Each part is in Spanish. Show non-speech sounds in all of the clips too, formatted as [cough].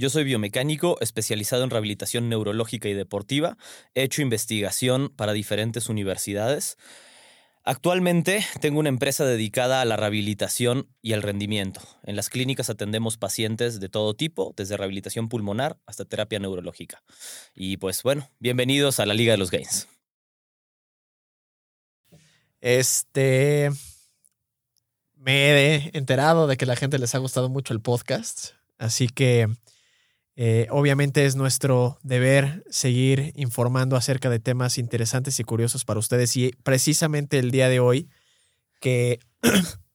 Yo soy biomecánico especializado en rehabilitación neurológica y deportiva. He hecho investigación para diferentes universidades. Actualmente tengo una empresa dedicada a la rehabilitación y al rendimiento. En las clínicas atendemos pacientes de todo tipo, desde rehabilitación pulmonar hasta terapia neurológica. Y pues bueno, bienvenidos a la Liga de los Gains. Este. Me he enterado de que a la gente les ha gustado mucho el podcast. Así que eh, obviamente es nuestro deber seguir informando acerca de temas interesantes y curiosos para ustedes. Y precisamente el día de hoy, que [clears throat]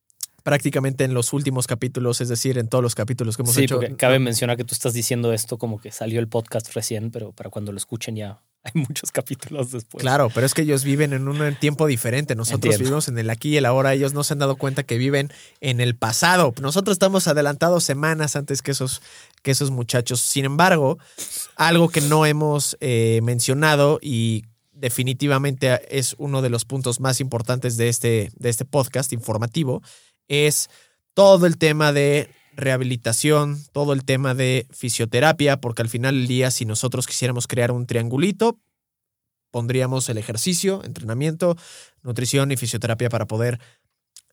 prácticamente en los últimos capítulos, es decir, en todos los capítulos que hemos Sí, hecho. porque cabe mencionar que tú estás diciendo esto como que salió el podcast recién, pero para cuando lo escuchen ya [laughs] hay muchos capítulos después. Claro, pero es que ellos viven en un tiempo diferente. Nosotros Entiendo. vivimos en el aquí y el ahora. Ellos no se han dado cuenta que viven en el pasado. Nosotros estamos adelantados semanas antes que esos, que esos muchachos. Sin embargo, algo que no hemos eh, mencionado y definitivamente es uno de los puntos más importantes de este, de este podcast informativo es todo el tema de rehabilitación, todo el tema de fisioterapia, porque al final del día, si nosotros quisiéramos crear un triangulito, pondríamos el ejercicio, entrenamiento, nutrición y fisioterapia para poder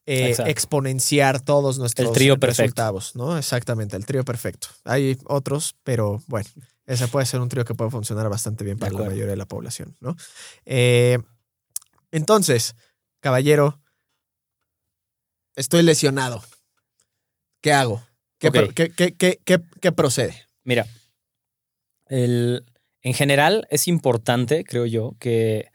eh, exponenciar todos nuestros El trío resultados, ¿no? Exactamente, el trío perfecto. Hay otros, pero bueno, ese puede ser un trío que puede funcionar bastante bien para la mayoría de la población, ¿no? Eh, entonces, caballero, estoy lesionado. ¿Qué hago? ¿Qué, pro- qué- qué- qué procede? Mira, el- en general es importante, creo yo, que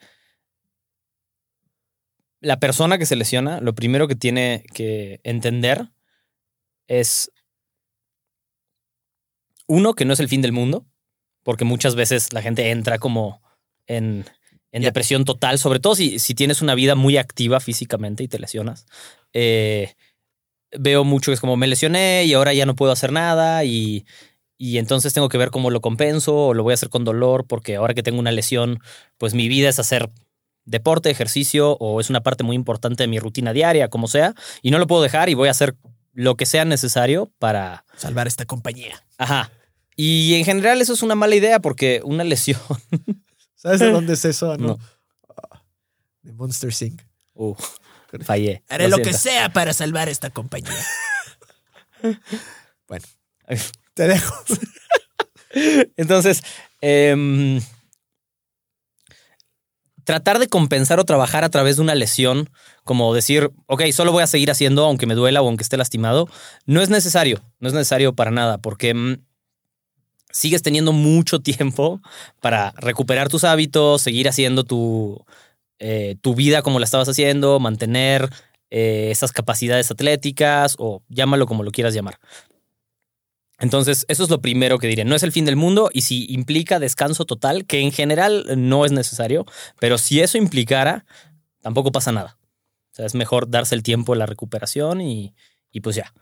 la persona que se lesiona, lo primero que tiene que entender es, uno, que no es el fin del mundo, porque muchas veces la gente entra como en, en depresión total, sobre todo si, si tienes una vida muy activa físicamente y te lesionas. Eh, veo mucho que es como me lesioné y ahora ya no puedo hacer nada y, y entonces tengo que ver cómo lo compenso o lo voy a hacer con dolor porque ahora que tengo una lesión, pues mi vida es hacer deporte, ejercicio o es una parte muy importante de mi rutina diaria, como sea, y no lo puedo dejar y voy a hacer lo que sea necesario para... Salvar esta compañía. Ajá. Y en general eso es una mala idea porque una [laughs] lesión... ¿Sabes de [laughs] dónde es eso? No. No. Ah, De Monster Inc. Uh, fallé. Haré lo, que sea para salvar esta compañía. [laughs] bueno, [laughs] te dejo. Entonces, em, tratar de compensar o trabajar a través de una lesión, como decir, ok, solo voy a seguir haciendo aunque me duela o aunque esté lastimado, no es necesario, no es necesario para nada, porque mm, sigues teniendo mucho [laughs] tiempo para recuperar tus hábitos, seguir haciendo tu, eh, tu vida como la estabas haciendo, mantener eh, esas capacidades atléticas o llámalo como lo quieras llamar. Entonces, eso es lo primero que diré. No es el fin del mundo y si implica descanso total, que en general no es necesario, pero si eso implicara, tampoco pasa nada. O sea, es mejor darse el tiempo de la recuperación y, y pues ya.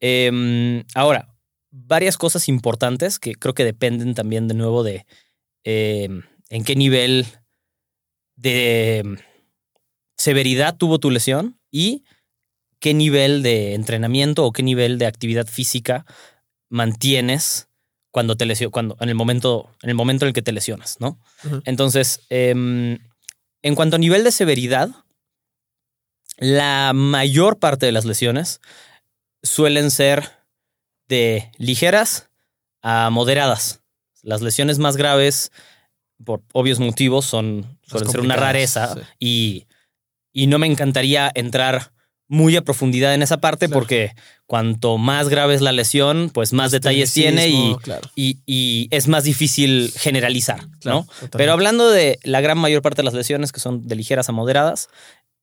Em, ahora, varias cosas importantes que creo que dependen también de nuevo de em, en qué nivel de em, severidad tuvo tu lesión y qué nivel de entrenamiento o qué nivel de actividad física mantienes cuando te lesio- cuando en el momento en el momento en el que te lesionas, ¿no? Entonces, em, en cuanto a nivel de severidad, la mayor parte de las lesiones suelen ser de ligeras a moderadas. Las lesiones más graves, por obvios motivos, son suelen ser una rareza sí. y, y no me encantaría entrar muy a profundidad en esa parte Claro. porque cuanto más grave es la lesión, pues más detalles tiene y, claro, y, y es más difícil generalizar, claro, ¿no? Pero hablando de la gran mayor parte de las lesiones que son de ligeras a moderadas,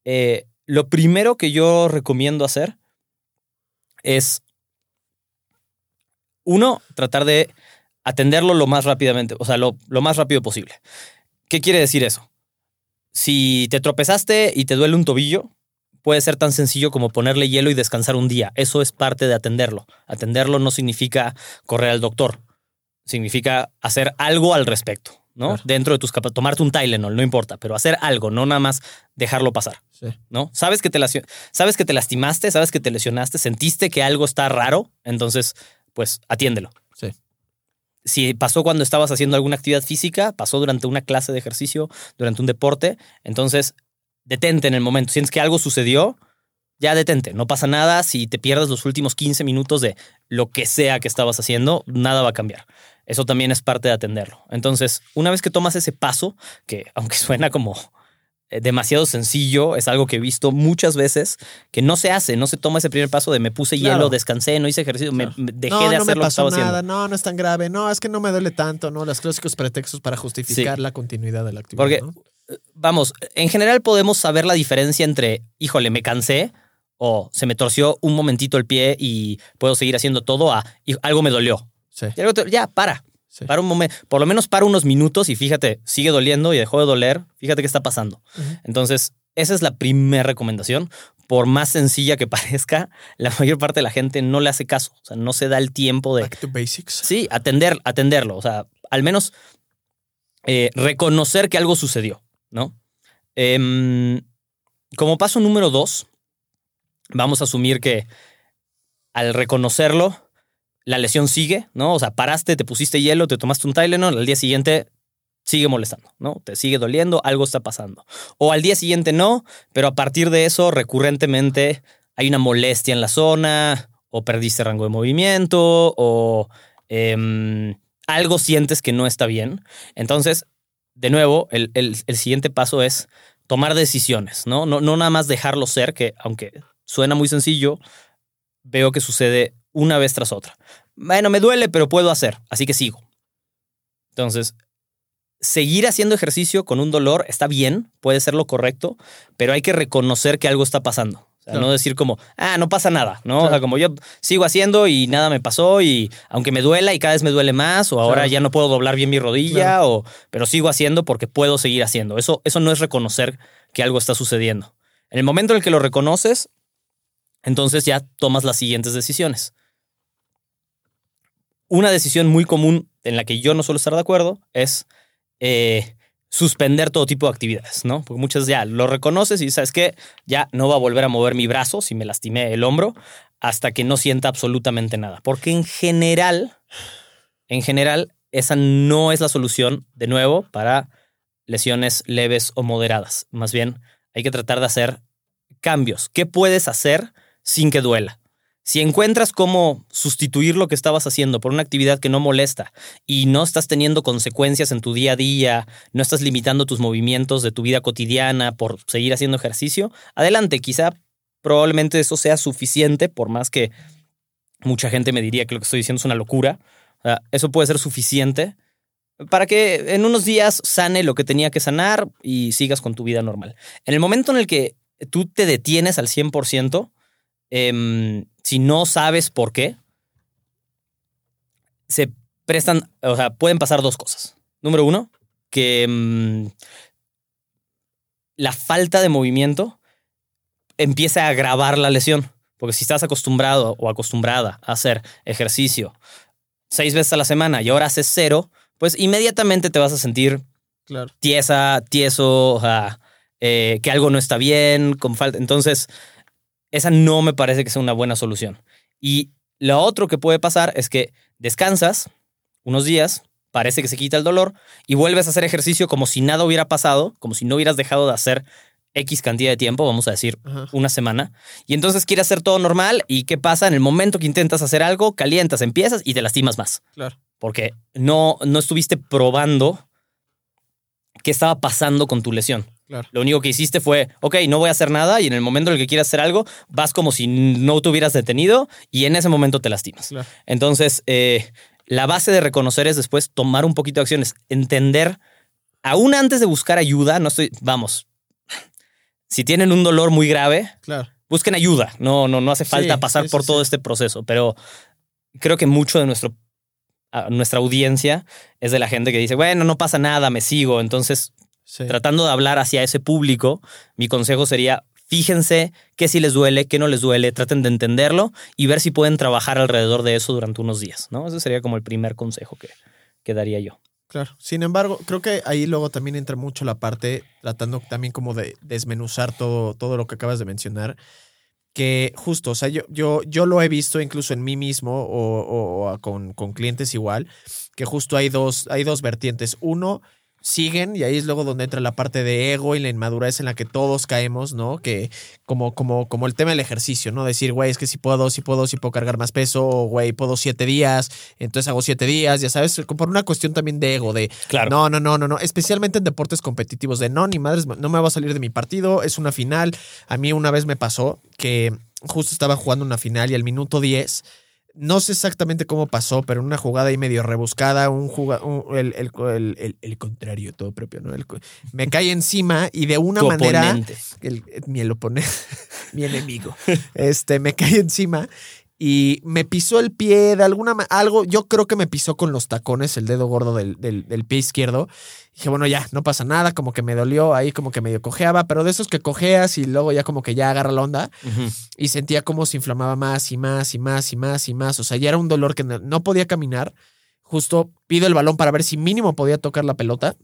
eh, lo primero que yo recomiendo hacer es, uno, tratar de atenderlo lo más rápidamente, o sea, lo, lo más rápido posible. ¿Qué quiere decir eso? Si te tropezaste y te duele un tobillo, puede ser tan sencillo como ponerle hielo y descansar un día. Eso es parte de atenderlo. Atenderlo no significa correr al doctor, significa hacer algo al respecto, ¿no? Claro. Dentro de tus capacidades, tomarte un Tylenol, no importa, pero hacer algo, no nada más dejarlo pasar, Sí. ¿no? Sabes que te, sabes que te lastimaste, sabes que te lesionaste, sentiste que algo está raro, entonces, pues atiéndelo. Sí. Si pasó cuando estabas haciendo alguna actividad física, pasó durante una clase de ejercicio, durante un deporte, entonces detente en el momento. Sientes que algo sucedió, ya detente. No pasa nada. Si te pierdes los últimos 15 minutos de lo que sea que estabas haciendo, nada va a cambiar. Eso también es parte de atenderlo. Entonces, una vez que tomas ese paso, que aunque [laughs] suena como demasiado sencillo, es algo que he visto muchas veces, que no se hace, no se toma ese primer paso de me puse Claro. hielo, descansé, no hice ejercicio, me- Claro. me, dejé no, de no hacer me lo que pasó estaba nada, haciendo. no, no es tan grave, no, es que no me duele tanto, no, los clásicos pretextos para justificar la continuidad de la actividad. Porque, ¿no? vamos, en general podemos saber la diferencia entre, híjole, me cansé o se me torció un momentito el pie y puedo seguir haciendo todo a "Hijo, algo me dolió. Sí, Y algo te- ya, para. Sí. Para un momento, por lo menos para unos minutos y fíjate, sigue doliendo y dejó de doler, fíjate qué está pasando. Entonces, esa es la primera recomendación. Por más sencilla que [laughs] parezca, la mayor parte de la gente no le hace caso, o sea, no se da el tiempo de, Back to basics. Sí, atender, atenderlo. O sea, al menos eh, reconocer que algo sucedió, ¿no? Em, como paso número dos, vamos a asumir que al reconocerlo, la lesión sigue, ¿no? O sea, paraste, te pusiste hielo, te tomaste un Tylenol, al día siguiente sigue molestando, ¿no? Te sigue doliendo, algo está pasando. O al día siguiente no, pero a partir de eso, recurrentemente hay una molestia en la zona, o perdiste rango de movimiento, o em, algo sientes que no está bien. Entonces, de nuevo, el, el- el siguiente paso es tomar decisiones, ¿no? ¿no? No nada más dejarlo ser, que aunque suena muy sencillo, veo que sucede una vez tras otra. Bueno, me duele, pero puedo hacer, así que sigo. Entonces, seguir haciendo ejercicio con un dolor está bien, puede ser lo correcto, pero hay que reconocer que algo está pasando. O sea, Claro. no decir como, ah, no pasa nada, ¿no? O sea, como yo sigo haciendo y nada me pasó y aunque me duela y cada vez me duele más o ahora Claro. ya no puedo doblar bien mi rodilla o pero sigo haciendo porque puedo seguir haciendo. Eso eso no es reconocer que algo está sucediendo. En el momento en el que lo reconoces, entonces ya tomas las siguientes decisiones. Una decisión muy común en la que yo no suelo estar de acuerdo es eh, suspender todo tipo de actividades, ¿no? Porque muchas ya lo reconoces y sabes que ya no va a volver a mover mi brazo si me lastimé el hombro hasta que no sienta absolutamente nada. Porque en general, en general, esa no es la solución, de nuevo, para lesiones leves o moderadas. Más bien, hay que tratar de hacer cambios. ¿Qué puedes hacer sin que duela? Si encuentras cómo sustituir lo que estabas haciendo por una actividad que no molesta y no estás teniendo consecuencias en tu día a día, no estás limitando tus movimientos de tu vida cotidiana por seguir haciendo ejercicio, adelante, quizá probablemente eso sea suficiente, por más que mucha gente me diría que lo que estoy diciendo es una locura. Eso puede ser suficiente para que en unos días sane lo que tenía que sanar y sigas con tu vida normal. En el momento en el que tú te detienes al 100%, em, si no sabes por qué, se prestan, o sea, pueden pasar dos cosas. Número uno, que mm, la falta de movimiento empieza a agravar la lesión. Porque si estás acostumbrado o acostumbrada a hacer ejercicio seis veces a la semana y ahora haces cero, pues inmediatamente te vas a sentir Claro. tiesa, tieso, o sea, eh, que algo no está bien, con falta. Entonces, esa no me parece que sea una buena solución. Y lo otro que puede pasar es que descansas unos días, parece que se quita el dolor y vuelves a hacer ejercicio como si nada hubiera pasado, como si no hubieras dejado de hacer X cantidad de tiempo, vamos a decir Ajá. una semana, y entonces quieres hacer todo normal y ¿qué pasa? En el momento que intentas hacer algo, calientas, empiezas y te lastimas más Claro. porque no, no estuviste probando qué estaba pasando con tu lesión. Claro. Lo único que hiciste fue, ok, no voy a hacer nada y en el momento en el que quieras hacer algo, vas como si no te hubieras detenido y en ese momento te lastimas. Claro. Entonces, eh, la base de reconocer es después tomar un poquito de acciones, entender, aún antes de buscar ayuda, no estoy, vamos, si tienen un dolor muy grave, Claro. busquen ayuda. No, no, no hace falta Sí, pasar sí, por sí, todo este proceso, pero creo que mucho de nuestro nuestra audiencia es de la gente que dice, bueno, no pasa nada, me sigo. Entonces, Sí. tratando de hablar hacia ese público, mi consejo sería, fíjense qué sí les duele, qué no les duele, traten de entenderlo y ver si pueden trabajar alrededor de eso durante unos días, ¿no? Ese sería como el primer consejo que, que daría yo. Claro. Sin embargo, creo que ahí luego también entra mucho la parte, tratando también como de desmenuzar todo, todo lo que acabas de mencionar. Que justo, o sea, yo, yo, yo lo he visto incluso en mí mismo o, o- o con, con clientes igual, que justo hay dos, hay dos vertientes. Uno, siguen, y ahí es luego donde entra la parte de ego y la inmadurez en la que todos caemos, ¿no? Que como, como, como el tema del ejercicio, ¿no? Decir, güey, es que si puedo, si puedo, si puedo cargar más peso, o, güey, puedo siete días, entonces hago siete días, ya sabes, por una cuestión también de ego, de Claro. no, no, no, no, no. Especialmente en deportes competitivos de no, ni madres, no me va a salir de mi partido, es una final. A mí una vez me pasó que justo estaba jugando una final y al minuto 10, no sé exactamente cómo pasó, pero en una jugada ahí medio rebuscada, un juga- un- el, el- el- el- contrario, todo propio, ¿no? Me [laughs] cae encima y de una Tu manera oponente. el, mi el oponente, [laughs] mi enemigo, [laughs] este, me cae encima y me pisó el pie de alguna algo, yo creo que me pisó con los tacones, el dedo gordo del, del- del pie izquierdo. Dije, bueno, ya, no pasa nada, como que me dolió, ahí como que medio cojeaba, pero de esos que cojeas y luego ya como que ya agarra la onda y sentía como se inflamaba más y más y más y más y más. O sea, ya era un dolor que no podía caminar. Justo pido el balón para ver si mínimo podía tocar la pelota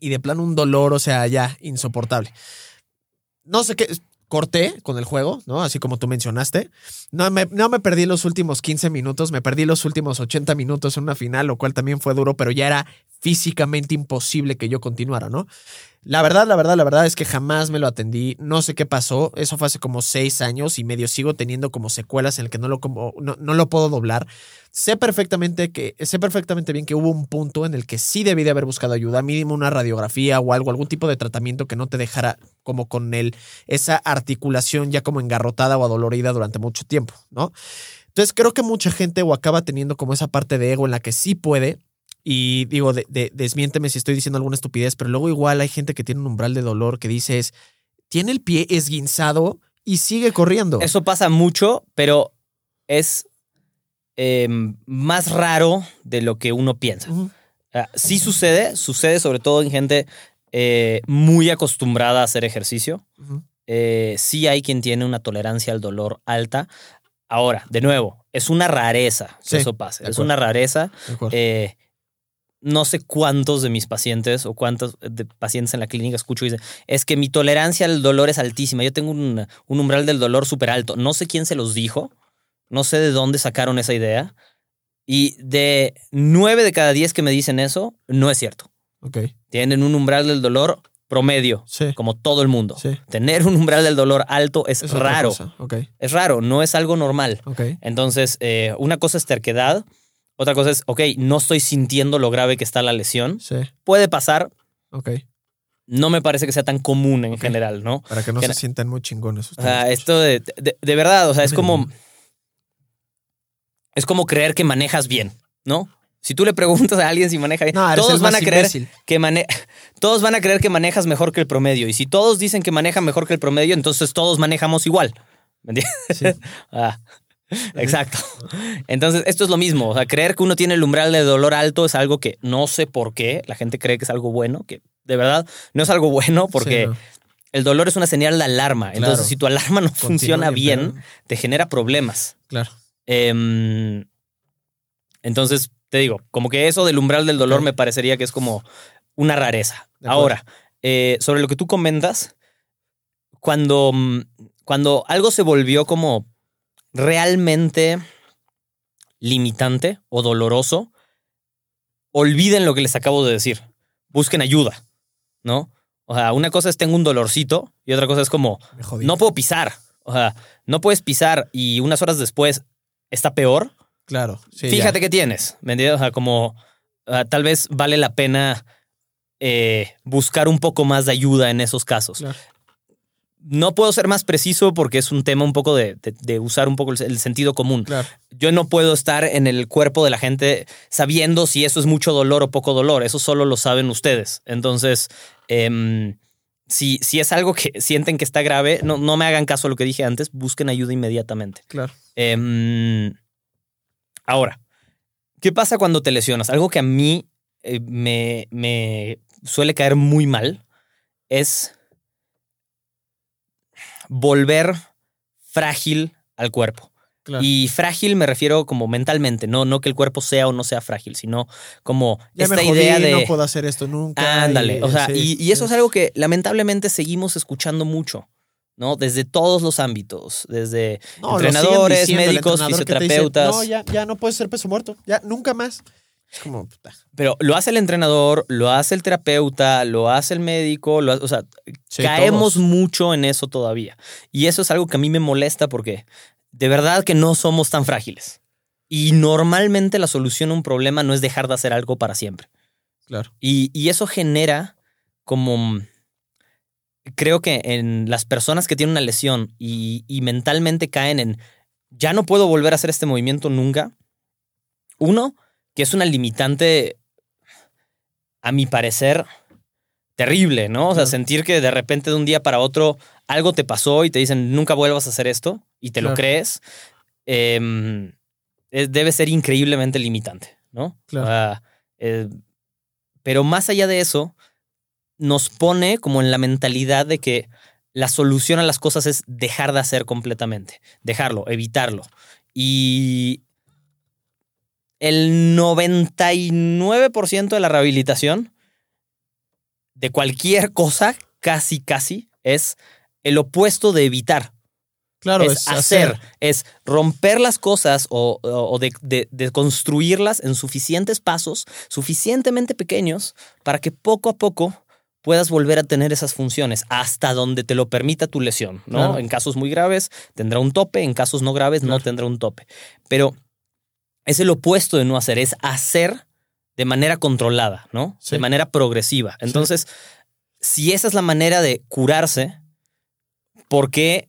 y de plano un dolor, o sea, ya insoportable. No sé qué, corté con el juego, ¿no? Así como tú mencionaste. No me, no me perdí los últimos 15 minutos, me perdí los últimos 80 minutos en una final, lo cual también fue duro, pero ya era físicamente imposible que yo continuara, ¿no? La verdad, la verdad, la verdad es que jamás me lo atendí. No sé qué pasó. Eso fue hace como seis años y medio sigo teniendo como secuelas en el que no lo, como, no, no lo puedo doblar. Sé perfectamente que, sé perfectamente bien que hubo un punto en el que sí debí de haber buscado ayuda, mínimo una radiografía o algo, algún tipo de tratamiento que no te dejara como con el, esa articulación ya como engarrotada o adolorida durante mucho tiempo, ¿no? Entonces creo que mucha gente o acaba teniendo como esa parte de ego en la que sí puede, y digo, de, de- desmiénteme si estoy diciendo alguna estupidez, pero luego igual hay gente que tiene un umbral de dolor que dice es, tiene el pie esguinzado y sigue corriendo. Eso pasa mucho, pero es eh, más raro de lo que uno piensa. Sí sucede, sucede sobre todo en gente eh, muy acostumbrada a hacer ejercicio. Eh, sí hay quien tiene una tolerancia al dolor alta. Ahora, de nuevo, es una rareza que Sí, eso pase. Es una rareza. De acuerdo. Eh, no sé cuántos de mis pacientes o cuántos de pacientes en la clínica escucho y dicen, es que mi tolerancia al dolor es altísima, yo tengo un, un umbral del dolor súper alto. No sé quién se los dijo, no sé de dónde sacaron esa idea. Y de nueve de cada diez que me dicen eso, no es cierto. Tienen un umbral del dolor promedio, Sí. como todo el mundo. Sí. Tener un umbral del dolor alto es, raro. Es raro, no es algo normal. Entonces, eh, una cosa es terquedad, otra cosa es, ok, no estoy sintiendo lo grave que está la lesión. Sí. Puede pasar, Ok. no me parece que sea tan común en general, ¿no? Para que no se sientan muy chingones. O sea, esto de, de, de verdad, o sea, es como, es como creer que manejas bien, ¿no? Si tú le preguntas a alguien si maneja bien, No, todos van a creer imbécil. que mane [laughs] todos van a creer que manejas mejor que el promedio. Y si todos dicen que manejan mejor que el promedio, entonces todos manejamos igual. ¿Me entiendes? Sí. [laughs] Ah, [laughs] exacto. Entonces, esto es lo mismo. O sea, creer que uno tiene el umbral de dolor alto es algo que no sé por qué. La gente cree que es algo bueno, que de verdad no es algo bueno porque Sí, no. el dolor es una señal de alarma. Entonces, si tu alarma no funciona bien, te genera problemas. Claro. Em, entonces, te digo, como que eso del umbral del dolor me parecería que es como una rareza. Ahora, eh, sobre lo que tú comentas, cuando, mm, cuando algo se volvió como realmente limitante o doloroso, olviden lo que les acabo de decir. Busquen ayuda, ¿no? O sea, una cosa es tengo un dolorcito y otra cosa es como no puedo pisar. O sea, no puedes pisar y unas horas después está peor. Claro. Sí, Fíjate que tienes, ¿me entiendes? O sea, como ah, tal vez vale la pena eh, buscar un poco más de ayuda en esos casos. Claro. No puedo ser más preciso porque es un tema un poco de, de- de usar un poco el, el sentido común. Claro. Yo no puedo estar en el cuerpo de la gente sabiendo si eso es mucho dolor o poco dolor. Eso solo lo saben ustedes. Entonces, em, si, si es algo que [laughs] sienten que está grave, no, no me hagan caso a lo que dije antes. Busquen ayuda inmediatamente. Claro. Em, ahora, ¿Qué pasa cuando te lesionas? Algo que a mí eh, me, me suele caer muy mal es volver frágil al cuerpo. Claro. Y frágil me refiero como mentalmente, no, no que el cuerpo sea o no sea frágil, sino como Ya esta me jodí, idea de... no puedo hacer esto nunca. Ándale, y- o sea, sí, y, y eso sí. es algo que lamentablemente seguimos escuchando mucho, ¿no? Desde todos los ámbitos, desde No, entrenadores, diciendo, médicos, entrenador dice, fisioterapeutas. no, ya, ya no puedes ser peso muerto. Ya, nunca más. Es como, puta. Pero lo hace el entrenador, lo hace el terapeuta, lo hace el médico, lo hace- o sea, Sí, caemos todos. mucho en eso todavía. Y eso es algo que a mí me molesta porque de verdad que no somos tan frágiles. Y normalmente la solución a un problema no es dejar de hacer algo para siempre. Claro. Y, y eso genera como... Creo que en las personas que tienen una lesión y, y mentalmente caen en, ya no puedo volver a hacer este movimiento nunca. Uno, que es una limitante, a mi parecer, terrible, ¿no? O sea, sentir que de repente de un día para otro algo te pasó y te dicen, nunca vuelvas a hacer esto, y te lo crees, em, es- debe ser increíblemente limitante, ¿no? Claro. Eh, pero más allá de eso, nos pone como en la mentalidad de que la solución a las cosas es dejar de hacer completamente, dejarlo, evitarlo. Y el 99% de la rehabilitación de cualquier cosa, casi, casi, es el opuesto de evitar. Claro, es, hacer, es romper las cosas o, o de, de- de construirlas en suficientes pasos, suficientemente pequeños, para que poco a poco puedas volver a tener esas funciones hasta donde te lo permita tu lesión, ¿no? Claro. En casos muy graves tendrá un tope, en casos no graves no tendrá un tope. Pero es el opuesto de no hacer, es hacer de manera controlada, ¿no? Sí. De manera progresiva. Entonces, si esa es la manera de curarse, ¿por qué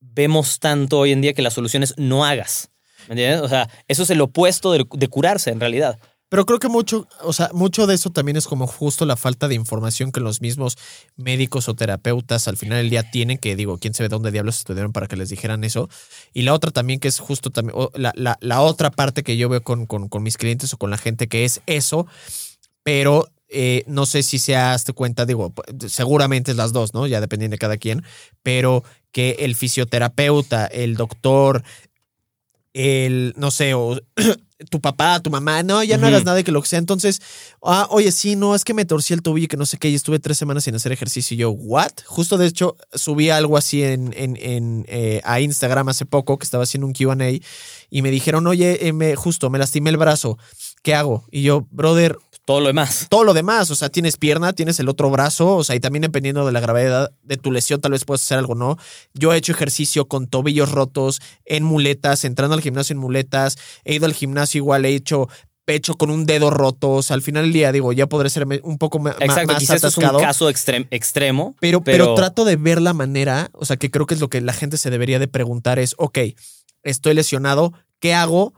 vemos tanto hoy en día que la solución es no hagas? ¿Me entiendes? O sea, eso es el opuesto de, de curarse en realidad. Pero creo que mucho, o sea, mucho de eso también es como justo la falta de información que los mismos médicos o terapeutas al final del día tienen, que digo, quién sabe dónde diablos estudiaron para que les dijeran eso. Y la otra también que es justo también, la, la- otra parte que yo veo con, con- mis clientes o con la gente que es eso, pero eh, no sé si se hazte cuenta, digo, seguramente es las dos, ¿no? Ya dependiendo de cada quien, pero que el fisioterapeuta, el doctor, el, no sé, o [clears throat] tu papá, tu mamá, no, ya no Ujú. hagas nada de que lo que sea. Entonces, ah, oye, sí, no, es que me torcí el tobillo y que no sé qué, y estuve tres semanas sin hacer ejercicio. Y yo, ¿what? Justo de hecho, subí algo así en, en, en, eh, a Instagram hace poco, que estaba haciendo un QA, y me dijeron, oye, eh, me, justo, me lastimé el brazo, ¿qué hago? Y yo, brother, Todo lo demás. todo lo demás, o sea, tienes pierna, tienes el otro brazo, o sea, y también dependiendo de la gravedad de tu lesión, tal vez puedes hacer algo, ¿no? Yo he hecho ejercicio con tobillos rotos, en muletas, entrando al gimnasio en muletas, he ido al gimnasio igual, he hecho pecho con un dedo roto, o sea, al final del día, digo, ya podré ser un poco Exacto, más quizás eso es un caso extrem- extremo. Pero, pero, trato de ver la manera, o sea, que creo que es lo que la gente se debería de preguntar es, ok, estoy lesionado, ¿qué hago?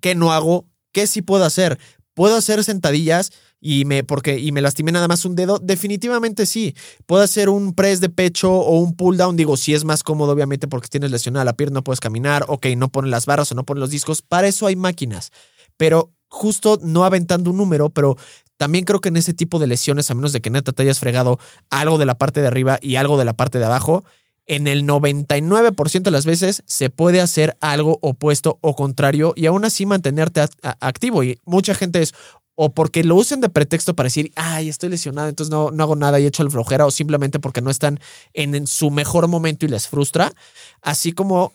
¿Qué no hago? ¿Qué sí puedo hacer? ¿Puedo hacer sentadillas y me, porque, y me lastimé nada más un dedo? Definitivamente sí. ¿Puedo hacer un press de pecho o un pull down? Digo, si es más cómodo, obviamente, porque tienes lesionada la pierna, no puedes caminar, ok, no ponen las barras o no ponen los discos. Para eso hay máquinas. Pero justo no aventando un número, pero también creo que en ese tipo de lesiones, a menos de que neta te hayas fregado algo de la parte de arriba y algo de la parte de abajo, en el 99% de las veces se puede hacer algo opuesto o contrario y aún así mantenerte activo. Y mucha gente es o porque lo usen de pretexto para decir, ay, estoy lesionado, entonces no, no hago nada y echo el flojera, o simplemente porque no están en su mejor momento y les frustra, así como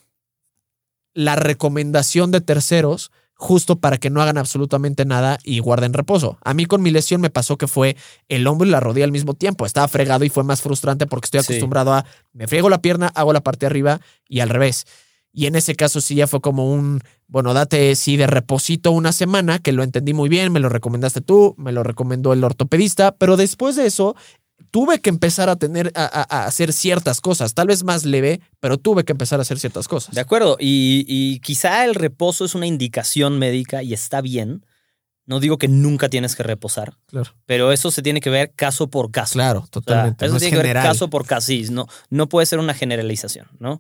la recomendación de terceros justo para que no hagan absolutamente nada y guarden reposo. A mí con mi lesión me pasó que fue el hombro y la rodilla al mismo tiempo. Estaba fregado y fue más frustrante porque estoy Sí. acostumbrado a me friego la pierna, hago la parte de arriba y al revés. Y en ese caso sí ya fue como un, bueno, date sí de reposito una semana, que lo entendí muy bien, me lo recomendaste tú, me lo recomendó el ortopedista, pero después de eso tuve que empezar a tener, a, a- hacer ciertas cosas, tal vez más leve, pero tuve que empezar a hacer ciertas cosas. De acuerdo. Y, y quizá el reposo es una indicación médica y está bien. No digo que nunca tienes que reposar, Claro, pero eso se tiene que ver caso por caso. claro, O sea, totalmente. eso no es tiene que ver caso por caso. Sí, no, no puede ser una generalización, ¿no?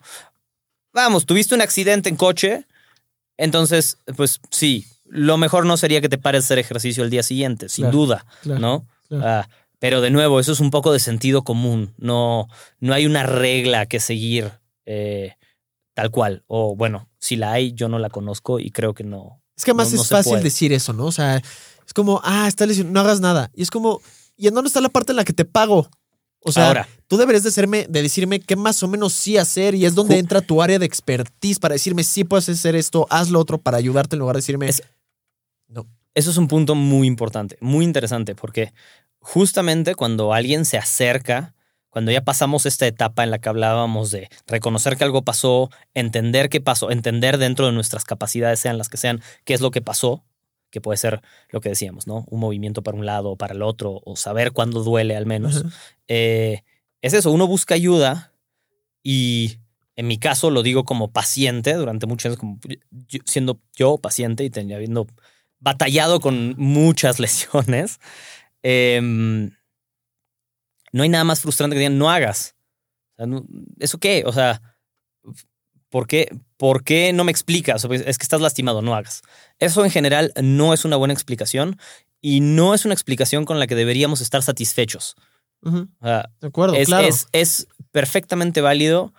Vamos, tuviste un accidente en coche, entonces, pues sí, lo mejor no sería que te pares a hacer ejercicio el día siguiente, sin Claro, duda, claro, ¿no? claro. Ah, pero de nuevo, eso es un poco de sentido común. No, no hay una regla que seguir eh, tal cual. O bueno, si la hay, yo no la conozco y creo que no. Es que además No- no es fácil puede. decir eso, ¿no? O sea, es como, ah, está lesionado, no hagas nada. Y es como, ¿y en dónde está la parte en la que te pago? O sea, Ahora. tú deberías de, hacerme, de decirme qué más o menos sí hacer y es donde entra tu área de expertise para decirme sí puedes hacer esto, haz lo otro para ayudarte en lugar de decirme, Es- no. Eso es un punto muy importante, muy interesante, porque justamente cuando alguien se acerca, cuando ya pasamos esta etapa en la que hablábamos de reconocer que algo pasó, entender qué pasó, entender dentro de nuestras capacidades, sean las que sean, qué es lo que pasó, que puede ser lo que decíamos, ¿no? Un movimiento para un lado o para el otro, o saber cuándo duele al menos. Eh, es eso, uno busca ayuda y en mi caso lo digo como paciente durante muchos años, como yo- siendo yo paciente y tenía habiendo batallado con muchas [laughs] lesiones. Em, no hay nada más frustrante que digan, no hagas. ¿Eso qué? O sea, ¿por qué, ¿por qué no me explicas? Pues, Es que estás lastimado, no hagas. Eso en general no es una buena explicación y no es una explicación con la que deberíamos estar satisfechos. Ujú, O sea, De acuerdo, es, claro. es- es perfectamente válido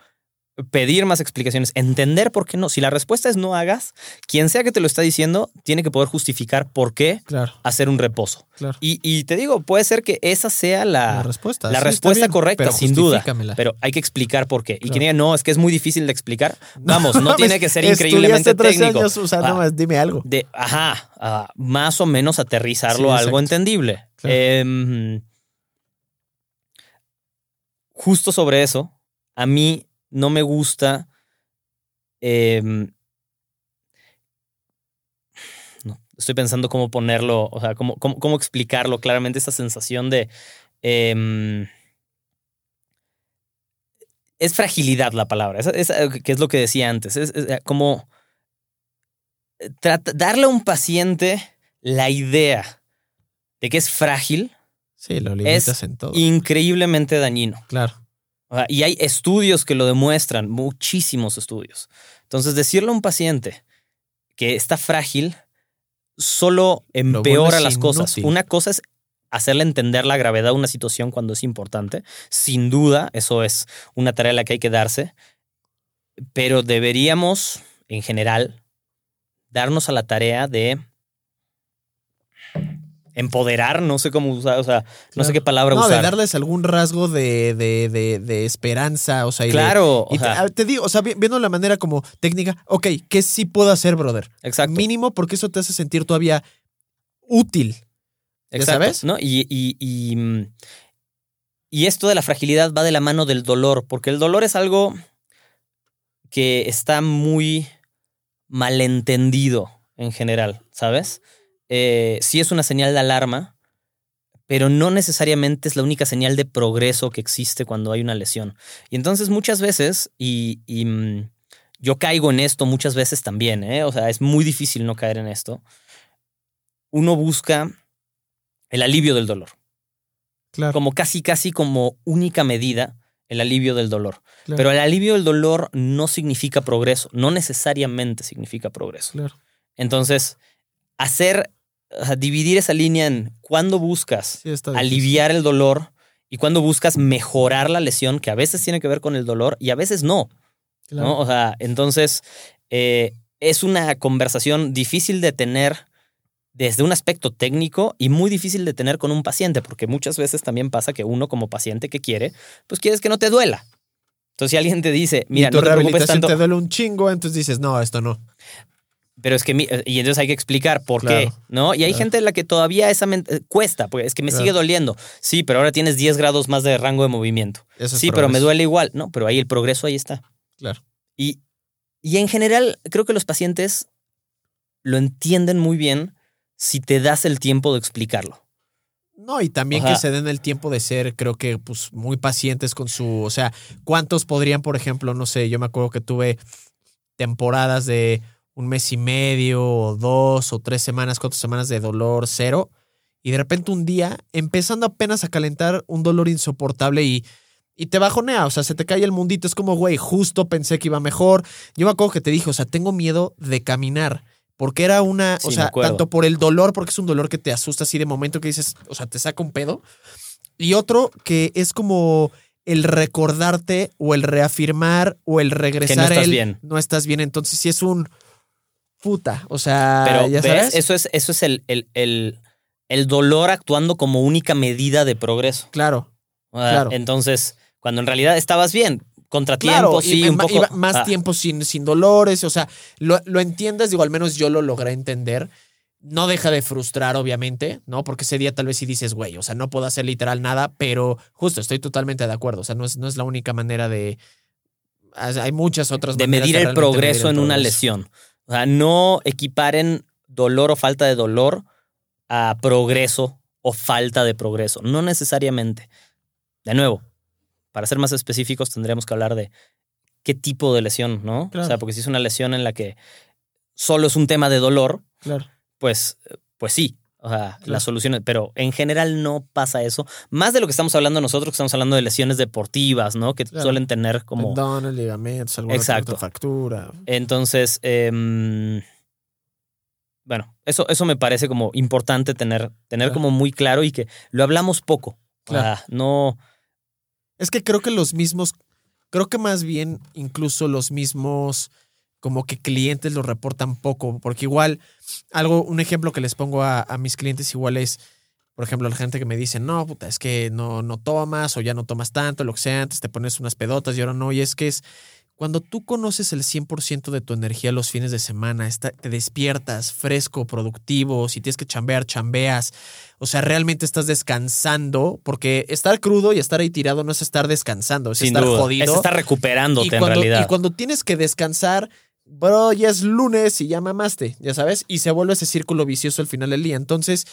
pedir más explicaciones, entender por qué no. Si la respuesta es no hagas, quien sea que te lo está diciendo tiene que poder justificar por qué Claro, hacer un reposo. claro. Y, y te digo, puede ser que esa sea la, la respuesta. la sí, respuesta bien, correcta, sin duda. pero hay que explicar por qué. Y Claro. quien diga, no, es que es muy difícil de explicar. [laughs] Vamos, no, tiene que ser increíblemente tres técnico. años, o sea, Ah, dime algo. de, ajá, ah, más o menos aterrizarlo Sí, a algo entendible. Em, justo sobre eso, a mí no me gusta. em, no, estoy pensando cómo ponerlo, o sea, cómo, cómo, cómo explicarlo claramente, esa sensación de. em, es fragilidad la palabra, es, es, eh, que es lo que decía antes. Es, es, eh, como eh, trata- darle a un paciente la idea de que es frágil, Sí, lo limitas en todo. increíblemente dañino. Claro. Y hay estudios que lo demuestran, muchísimos estudios. Entonces, decirle a un paciente que está frágil solo empeora las cosas. Una cosa es hacerle entender la gravedad de una situación cuando es importante. Sin duda, eso es una tarea a la que hay que darse. Pero deberíamos, en general, darnos a la tarea de empoderar, no sé cómo usar, o sea, no Claro. sé qué palabra No, usar. de darles algún rasgo de, de, de, de esperanza, o sea, y de- claro, y o te, sea, a- te digo, o sea, vi- viendo la manera como técnica, ok, ¿qué sí puedo hacer, brother? exacto. Mínimo porque eso te hace sentir todavía útil. ¿Ya Exacto, sabes? ¿no? Y, y, y, mm, y esto de la fragilidad va de la mano del dolor, porque el dolor es algo que está muy malentendido en general, ¿sabes? Eh, sí es una señal de alarma, pero no necesariamente es la única señal de progreso que existe cuando hay una lesión. Y entonces muchas veces, y, y, mm, yo caigo en esto muchas veces también, ¿eh? o sea, es muy difícil no caer en esto, uno busca el alivio del dolor, Claro. como casi, casi como única medida el alivio del dolor. claro, Pero el alivio del dolor no significa progreso, no necesariamente significa progreso. claro. Entonces, hacer, o sea, dividir esa línea en cuándo buscas Sí, aliviar el dolor y cuándo buscas mejorar la lesión, que a veces tiene que ver con el dolor y a veces no. Claro. ¿no? O sea, entonces eh, es una conversación difícil de tener desde un aspecto técnico y muy difícil de tener con un paciente, porque muchas veces también pasa que uno como paciente que quiere, pues quieres que no te duela. Entonces si alguien te dice, mira, y tu no te preocupes rehabilitación tanto, te duele un chingo, entonces dices, no, esto no. Pero es que, mi- y entonces hay que explicar por qué, ¿no? Y hay claro. gente a la que todavía esa eh, cuesta, porque es que me Claro. sigue doliendo. Sí, pero ahora tienes 10 grados más de rango de movimiento. Eso es Sí, pero me duele igual. No, pero ahí el progreso ahí está. Claro. Y, y en general, creo que los pacientes lo entienden muy bien si te das el tiempo de explicarlo. No, y también que se den el tiempo de ser, creo que, pues, muy pacientes con su. O sea, ¿cuántos podrían, por ejemplo, no sé, yo me acuerdo que tuve temporadas de un mes y medio, o dos, o tres semanas, cuatro semanas de dolor cero. Y de repente un día, empezando apenas a calentar, un dolor insoportable y, y te bajonea. O sea, se te cae el mundito. Es como, güey, justo pensé que iba mejor. Yo me acuerdo que te dije, o sea, tengo miedo de caminar. Porque era una, Sí, o sea, tanto por el dolor, porque es un dolor que te asusta así de momento que dices, o sea, te saca un pedo. Y otro que es como el recordarte o el reafirmar o el regresar estás el bien. no estás bien. Entonces sí es un puta. O sea, Pero ya ¿ves? sabes. eso es, eso es el, el, el, el dolor actuando como única medida de progreso. Claro, Claro. Entonces, cuando en realidad estabas bien, contratiempo, claro. sí, y, un poco. y más ah, tiempo sin, sin dolores. O sea, lo, lo entiendes, digo, al menos yo lo logré entender. No deja de frustrar, obviamente, ¿no? Porque ese día tal vez sí dices, güey, o sea, no puedo hacer literal nada, pero justo estoy totalmente de acuerdo. O sea, no es, no es la única manera de. Hay muchas otras de maneras medir el progreso en una lesión. O sea, no equiparen dolor o falta de dolor a progreso o falta de progreso. No necesariamente. De nuevo, para ser más específicos, tendríamos que hablar de qué tipo de lesión, ¿no? Claro. O sea, porque si es una lesión en la que solo es un tema de dolor, Claro. pues, pues sí. O sea, Claro. las soluciones, pero en general no pasa eso. Más de lo que estamos hablando nosotros, que estamos hablando de lesiones deportivas, ¿no? Que Claro. suelen tener como Tendones, ligamentos, alguna Exacto. otra fractura. Entonces, em, bueno, eso, eso me parece como importante tener, tener Claro. como muy claro y que lo hablamos poco. Claro. Ah, no, Es que creo que los mismos, creo que más bien incluso los mismos como que clientes lo reportan poco, porque igual algo, un ejemplo que les pongo a, a mis clientes igual es, por ejemplo, la gente que me dice, no, puta, es que no, no tomas o ya no tomas tanto, lo que sea, antes te pones unas pedotas y ahora no, y es que es cuando tú conoces el 100% de tu energía los fines de semana, está- te despiertas fresco, productivo, si tienes que chambear, chambeas, o sea, realmente estás descansando, porque estar crudo y estar ahí tirado no es estar descansando, es sin estar duda. jodido. Es estar recuperándote y, en cuando, realidad. y cuando tienes que descansar, bro, ya es lunes y ya mamaste, ya sabes, y se vuelve ese círculo vicioso al final del día. Entonces,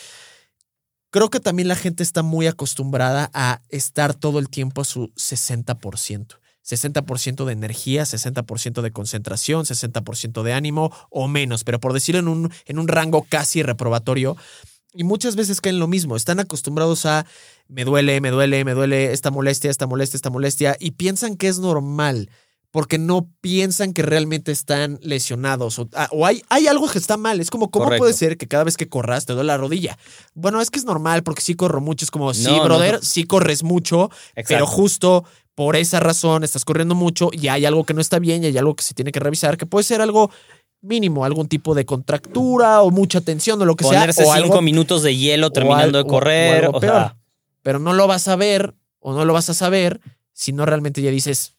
creo que también la gente está muy acostumbrada a estar todo el tiempo a su 60%. 60% de energía, 60% de concentración, 60% de ánimo o menos, pero por decirlo en un, en un rango casi reprobatorio. Y muchas veces caen lo mismo, están acostumbrados a me duele, me duele, me duele, esta molestia, esta molestia, esta molestia, y piensan que es normal, porque no piensan que realmente están lesionados o, ah, o hay, hay algo que está mal. Es como, ¿cómo Correcto. puede ser que cada vez que corras te duele la rodilla? Bueno, es que es normal porque sí corro mucho. Es como, sí, No, brother, no. sí corres mucho, pero Exacto. justo por esa razón estás corriendo mucho y hay algo que no está bien y hay algo que se tiene que revisar, que puede ser algo mínimo, algún tipo de contractura o mucha tensión o lo que Ponerse sea. O cinco algo, minutos de hielo terminando al- de o correr. o sea, pero no lo vas a ver o no lo vas a saber si no realmente ya dices,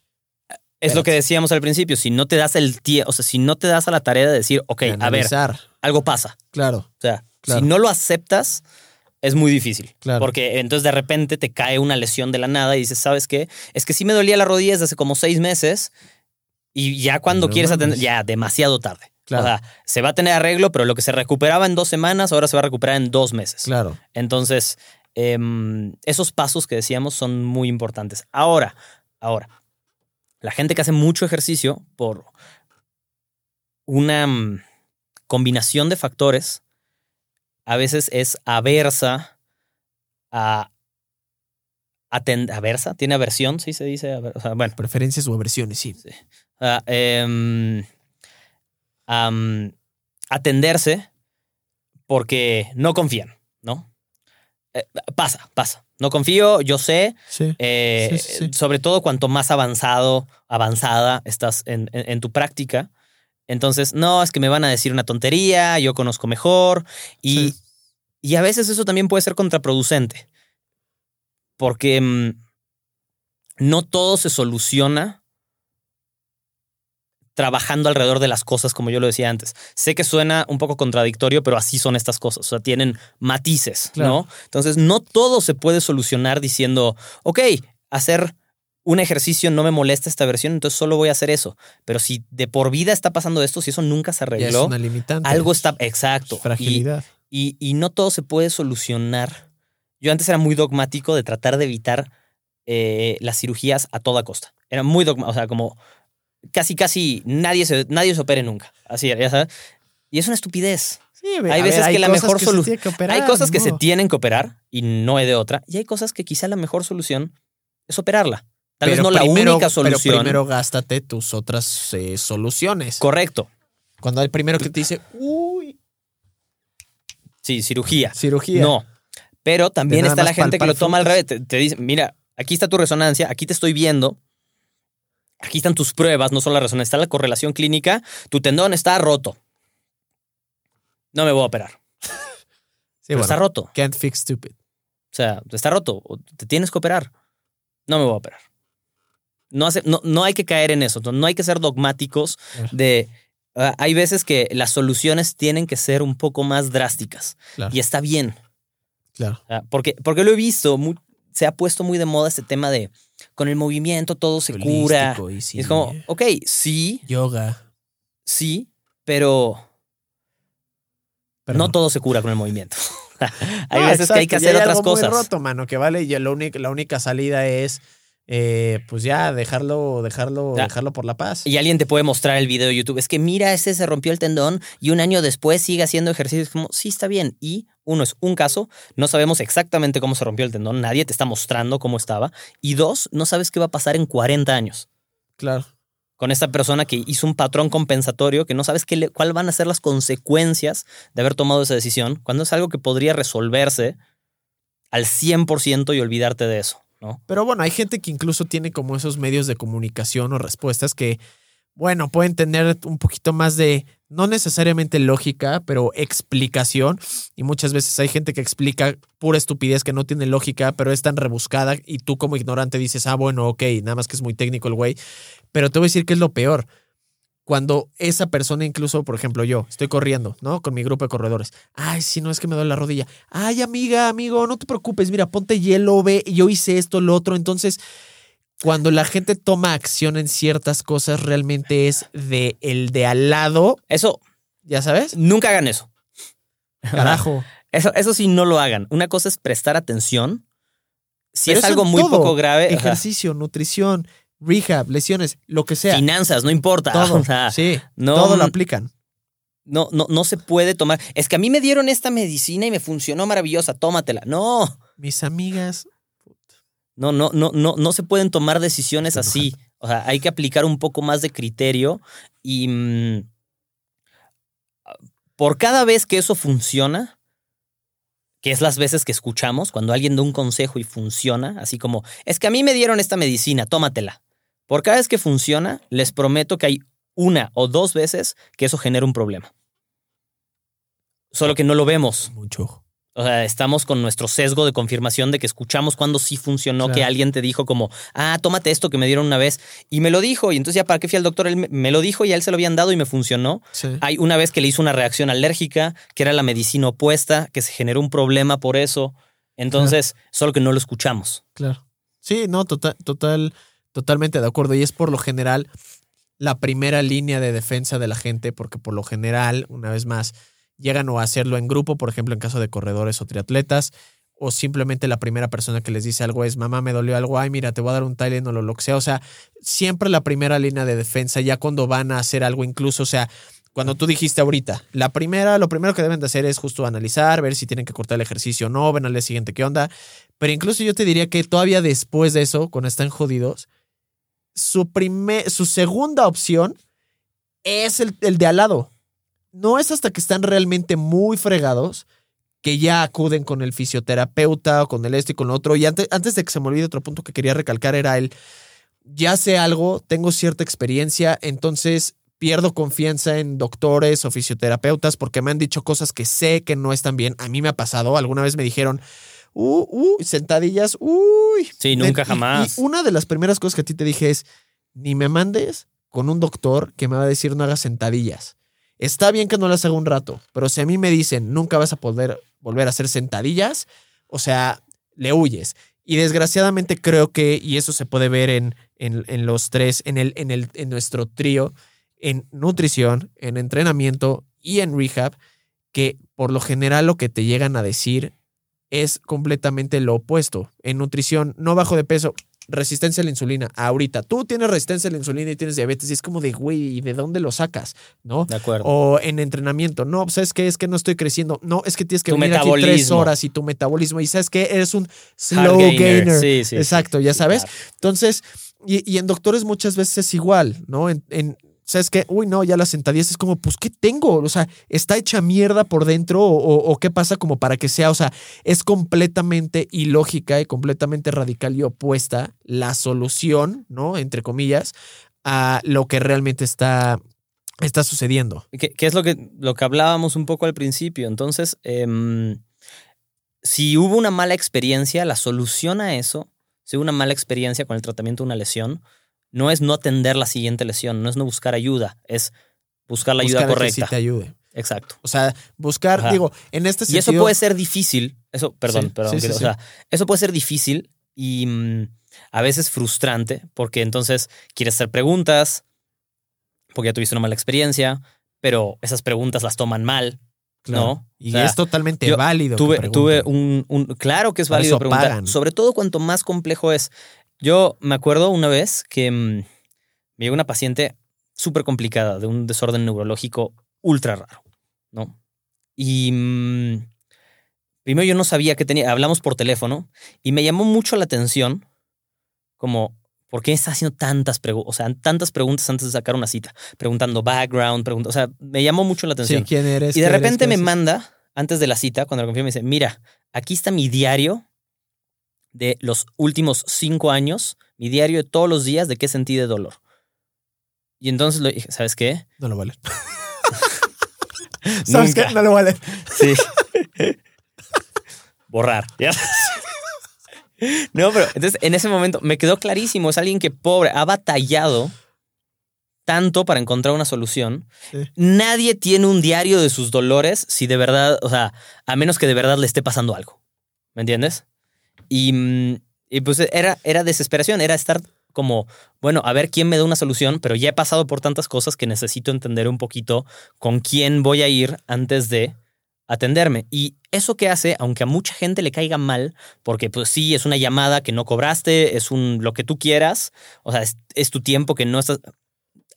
es lo que decíamos al principio. Si no te das el tiempo, o sea, si no te das a la tarea de decir, ok, de a ver, algo pasa. Claro, O sea, Claro. si no lo aceptas, es muy difícil. Claro. Porque entonces de repente te cae una lesión de la nada y dices, ¿sabes qué? Es que sí me dolía la rodilla desde hace como seis meses y ya cuando quieres mames. atender, ya demasiado tarde. Claro. O sea, se va a tener arreglo, pero lo que se recuperaba en dos semanas, ahora se va a recuperar en dos meses. claro. Entonces, em, esos pasos que decíamos son muy importantes. Ahora, ahora, la gente que hace mucho ejercicio por una mm, combinación de factores, a veces es aversa a aten- aversa, tiene aversión, sí se dice, Aver- o sea, bueno, Preferencias o aversiones, sí. a, em, am, atenderse porque no confían, ¿no? Eh, pasa, pasa. No confío, yo sé, Sí. eh, Sí, sobre todo cuanto más avanzado, avanzada estás en, en- en tu práctica. Entonces, no, es que me van a decir una tontería, yo conozco mejor. Y, y a veces eso también puede ser contraproducente. Porque mm, no todo se soluciona trabajando alrededor de las cosas, como yo lo decía antes. Sé que suena un poco contradictorio, pero así son estas cosas. O sea, tienen matices, Claro. ¿no? Entonces, no todo se puede solucionar diciendo, ok, hacer un ejercicio no me molesta esta versión, entonces solo voy a hacer eso. Pero si de por vida está pasando esto, si eso nunca se Ya es arregló, una limitante. algo está exacto. Fragilidad. y, y no todo se puede solucionar. Yo antes era muy dogmático de tratar de evitar eh, las cirugías a toda costa. Era muy dogmático, o sea, como casi, casi nadie se, nadie se opere nunca. Así, ya sabes. Y es una estupidez. Sí, hay veces que la mejor se solu- tiene que operar, hay cosas que se tienen que operar y no hay de otra. Y hay cosas que quizá la mejor solución es operarla. Tal vez no la única solución. Pero primero gástate tus otras eh, soluciones. Correcto. Cuando el primero que te dice, uy, Sí, cirugía. cirugía. No. Pero también está la gente que lo toma al revés. Te, te dice, mira, aquí está tu resonancia, aquí te estoy viendo. Aquí están tus pruebas, no solo la resonancia, está la correlación clínica. Tu tendón está roto. No me voy a operar. [laughs] Sí, pero bueno, está roto. Can't fix stupid. O sea, está roto. Te tienes que operar. No me voy a operar. No, hace- no, no hay que caer en eso. No hay que ser dogmáticos Claro. de... ah, hay veces que las soluciones tienen que ser un poco más drásticas. Claro. Y está bien. Claro. Ah, Porque, porque lo he visto, se ha puesto muy de moda este tema de con el movimiento todo se cura. Holístico y Y sí. es como, ok, sí, Yoga. sí, pero no todo se cura con el movimiento. [laughs] hay No, veces que hay que hacer hay otras algo muy cosas. roto, mano, que vale, y la única, la única salida es, eh, pues ya, dejarlo, dejarlo, Ya. dejarlo por la paz. Y alguien te puede mostrar el video de YouTube. Es que mira, ese se rompió el tendón y un año después sigue haciendo ejercicios. Como, sí, está bien. Y uno es un caso, no sabemos exactamente cómo se rompió el tendón, nadie te está mostrando cómo estaba. Y dos, no sabes qué va a pasar en 40 años. Claro. con esta persona que hizo un patrón compensatorio que no sabes qué le- cuál van a ser las consecuencias de haber tomado esa decisión, cuando es algo que podría resolverse al 100% y olvidarte de eso, ¿no? Pero bueno, hay gente que incluso tiene como esos medios de comunicación o respuestas que, bueno, pueden tener un poquito más de, no necesariamente lógica, pero explicación. Y muchas veces hay gente que explica pura estupidez que no tiene lógica, pero es tan rebuscada y tú como ignorante dices, ah, bueno, ok, nada más que es muy técnico el güey. Pero te voy a decir que es lo peor. Cuando esa persona, incluso, por ejemplo, yo estoy corriendo, ¿no? Con mi grupo de corredores. Ay, si no es que me duele la rodilla. Ay, amiga, amigo, no te preocupes. Mira, ponte hielo, ve, yo hice esto, lo otro. Entonces, cuando la gente toma acción en ciertas cosas, realmente es de el de al lado, Eso, ¿ya sabes? nunca hagan eso. [laughs] Carajo. Eso, eso sí, no lo hagan. Una cosa es prestar atención. Si Pero es algo muy todo. poco grave, ajá, Ejercicio, nutrición, rehab, lesiones, lo que sea. finanzas, no importa. [laughs] Todo. O sea, sí, no- todo lo aplican. no, no, no se puede tomar. Es que a mí me dieron esta medicina y me funcionó maravillosa, tómatela. No, Mis amigas, No, no, no, no, no se pueden tomar decisiones así. O sea, hay que aplicar un poco más de criterio y mm, por cada vez que eso funciona, que es las veces que escuchamos, cuando alguien da un consejo y funciona, así como, es que a mí me dieron esta medicina, tómatela. Por cada vez que funciona, les prometo que hay una o dos veces que eso genera un problema. Solo que no lo vemos. mucho. O sea, estamos con nuestro sesgo de confirmación de que escuchamos cuando sí funcionó, Claro. que alguien te dijo como, ah, tómate esto que me dieron una vez. Y me lo dijo. Y entonces ya para qué fui al doctor, él me- lo dijo y a él se lo habían dado y me funcionó. Sí. Hay una vez que le hizo una reacción alérgica, que era la medicina opuesta, que se generó un problema por eso. Entonces, solo que no lo escuchamos. Claro. Sí, no, total, total, totalmente de acuerdo. Y es por lo general la primera línea de defensa de la gente, porque por lo general, una vez más, llegan o a hacerlo en grupo, por ejemplo, en caso de corredores o triatletas, o simplemente la primera persona que les dice algo es, mamá, me dolió algo, ay, mira, te voy a dar un Tylenol o lo que sea. O sea, siempre la primera línea de defensa, ya cuando van a hacer algo incluso, o sea, cuando tú dijiste ahorita, la primera, lo primero que deben de hacer es justo analizar, ver si tienen que cortar el ejercicio o no, ven al día siguiente qué onda. Pero incluso yo te diría que todavía después de eso, cuando están jodidos, su, primer, su segunda opción es el, el de al lado. No es hasta que están realmente muy fregados que ya acuden con el fisioterapeuta o con el este y con lo otro. Y antes, antes de que se me olvide otro punto que quería recalcar era el, ya sé algo, tengo cierta experiencia, entonces pierdo confianza en doctores o fisioterapeutas porque me han dicho cosas que sé que no están bien. A mí me ha pasado, alguna vez me dijeron, uh, uh, sentadillas, uy. Sí, nunca Y- y jamás. una de las primeras cosas que a ti te dije es, ni me mandes con un doctor que me va a decir no hagas sentadillas. Está bien que no las haga un rato, pero si a mí me dicen nunca vas a poder volver a hacer sentadillas, o sea, le huyes. Y desgraciadamente creo que, y eso se puede ver en, en, en los tres, en, el, en, el, en nuestro trío, en nutrición, en entrenamiento y en rehab, que por lo general lo que te llegan a decir es completamente lo opuesto. En nutrición, no bajo de peso, resistencia a la insulina. Ahorita, tú tienes resistencia a la insulina y tienes diabetes y es como de, güey, ¿y de dónde lo sacas? ¿No? De acuerdo. O en entrenamiento, no, pues, ¿sabes qué? Es que no estoy creciendo. No, es que tienes que Tu venir aquí tres horas y tu metabolismo. Y ¿sabes qué? Eres un slow gainer. Sí, sí. Exacto, sí, ya sabes. claro. Entonces, y, y en doctores muchas veces es igual, ¿no? En, en- ¿sabes qué? Uy, no, ya la sentadilla es como, pues, ¿qué tengo? O sea, ¿está hecha mierda por dentro o qué pasa como para que sea? O sea, es completamente ilógica y completamente radical y opuesta la solución, ¿no? Entre comillas, a lo que realmente está, está sucediendo. Que, que es lo que, lo que hablábamos un poco al principio. Entonces, em, si hubo una mala experiencia, la solución a eso, si hubo una mala experiencia con el tratamiento de una lesión, no es no atender la siguiente lesión, no es no buscar ayuda, es buscar la ayuda Buscar a que sí correcta. te ayude. Exacto. O sea, buscar, Ajá. digo, en este Y eso sentido. puede ser difícil, eso, perdón, Sí, perdón, sí, sí, que- o sea, eso puede ser difícil y mm, a veces frustrante, porque entonces quieres hacer preguntas, porque ya tuviste una mala experiencia, pero esas preguntas las toman mal, claro, ¿no? Y O sea, es totalmente yo válido. Tuve, tuve un, un- Claro que es Para válido preguntar. pagan. Sobre todo cuanto más complejo es. Yo me acuerdo una vez que mm, me llegó una paciente súper complicada de un desorden neurológico ultra raro, ¿no? Y mm, primero yo no sabía qué tenía. Hablamos por teléfono y me llamó mucho la atención como. ¿Por qué está haciendo tantas preguntas? O sea, tantas preguntas antes de sacar una cita. Preguntando background, preguntando. O sea, me llamó mucho la atención. Sí, ¿quién eres? Y de repente ¿Qué me manda, antes de la cita, cuando la confío, me dice, mira, aquí está mi diario de los últimos cinco años, mi diario de todos los días de qué sentí de dolor. Y entonces le dije, ¿sabes qué? No lo vale. [laughs] ¿Sabes Nunca. qué? No lo vale. Sí. Borrar. ¿ya? No, pero entonces en ese momento me quedó clarísimo, es alguien que pobre, ha batallado tanto para encontrar una solución. Sí. Nadie tiene un diario de sus dolores si de verdad, o sea, a menos que de verdad le esté pasando algo. ¿Me entiendes? Y, mm, y pues era, era desesperación, era estar como, bueno, a ver quién me da una solución, pero ya he pasado por tantas cosas que necesito entender un poquito con quién voy a ir antes de atenderme. Y eso que hace, aunque a mucha gente le caiga mal, porque pues sí, es una llamada que no cobraste, es un lo que tú quieras, o sea, es, es tu tiempo que no estás...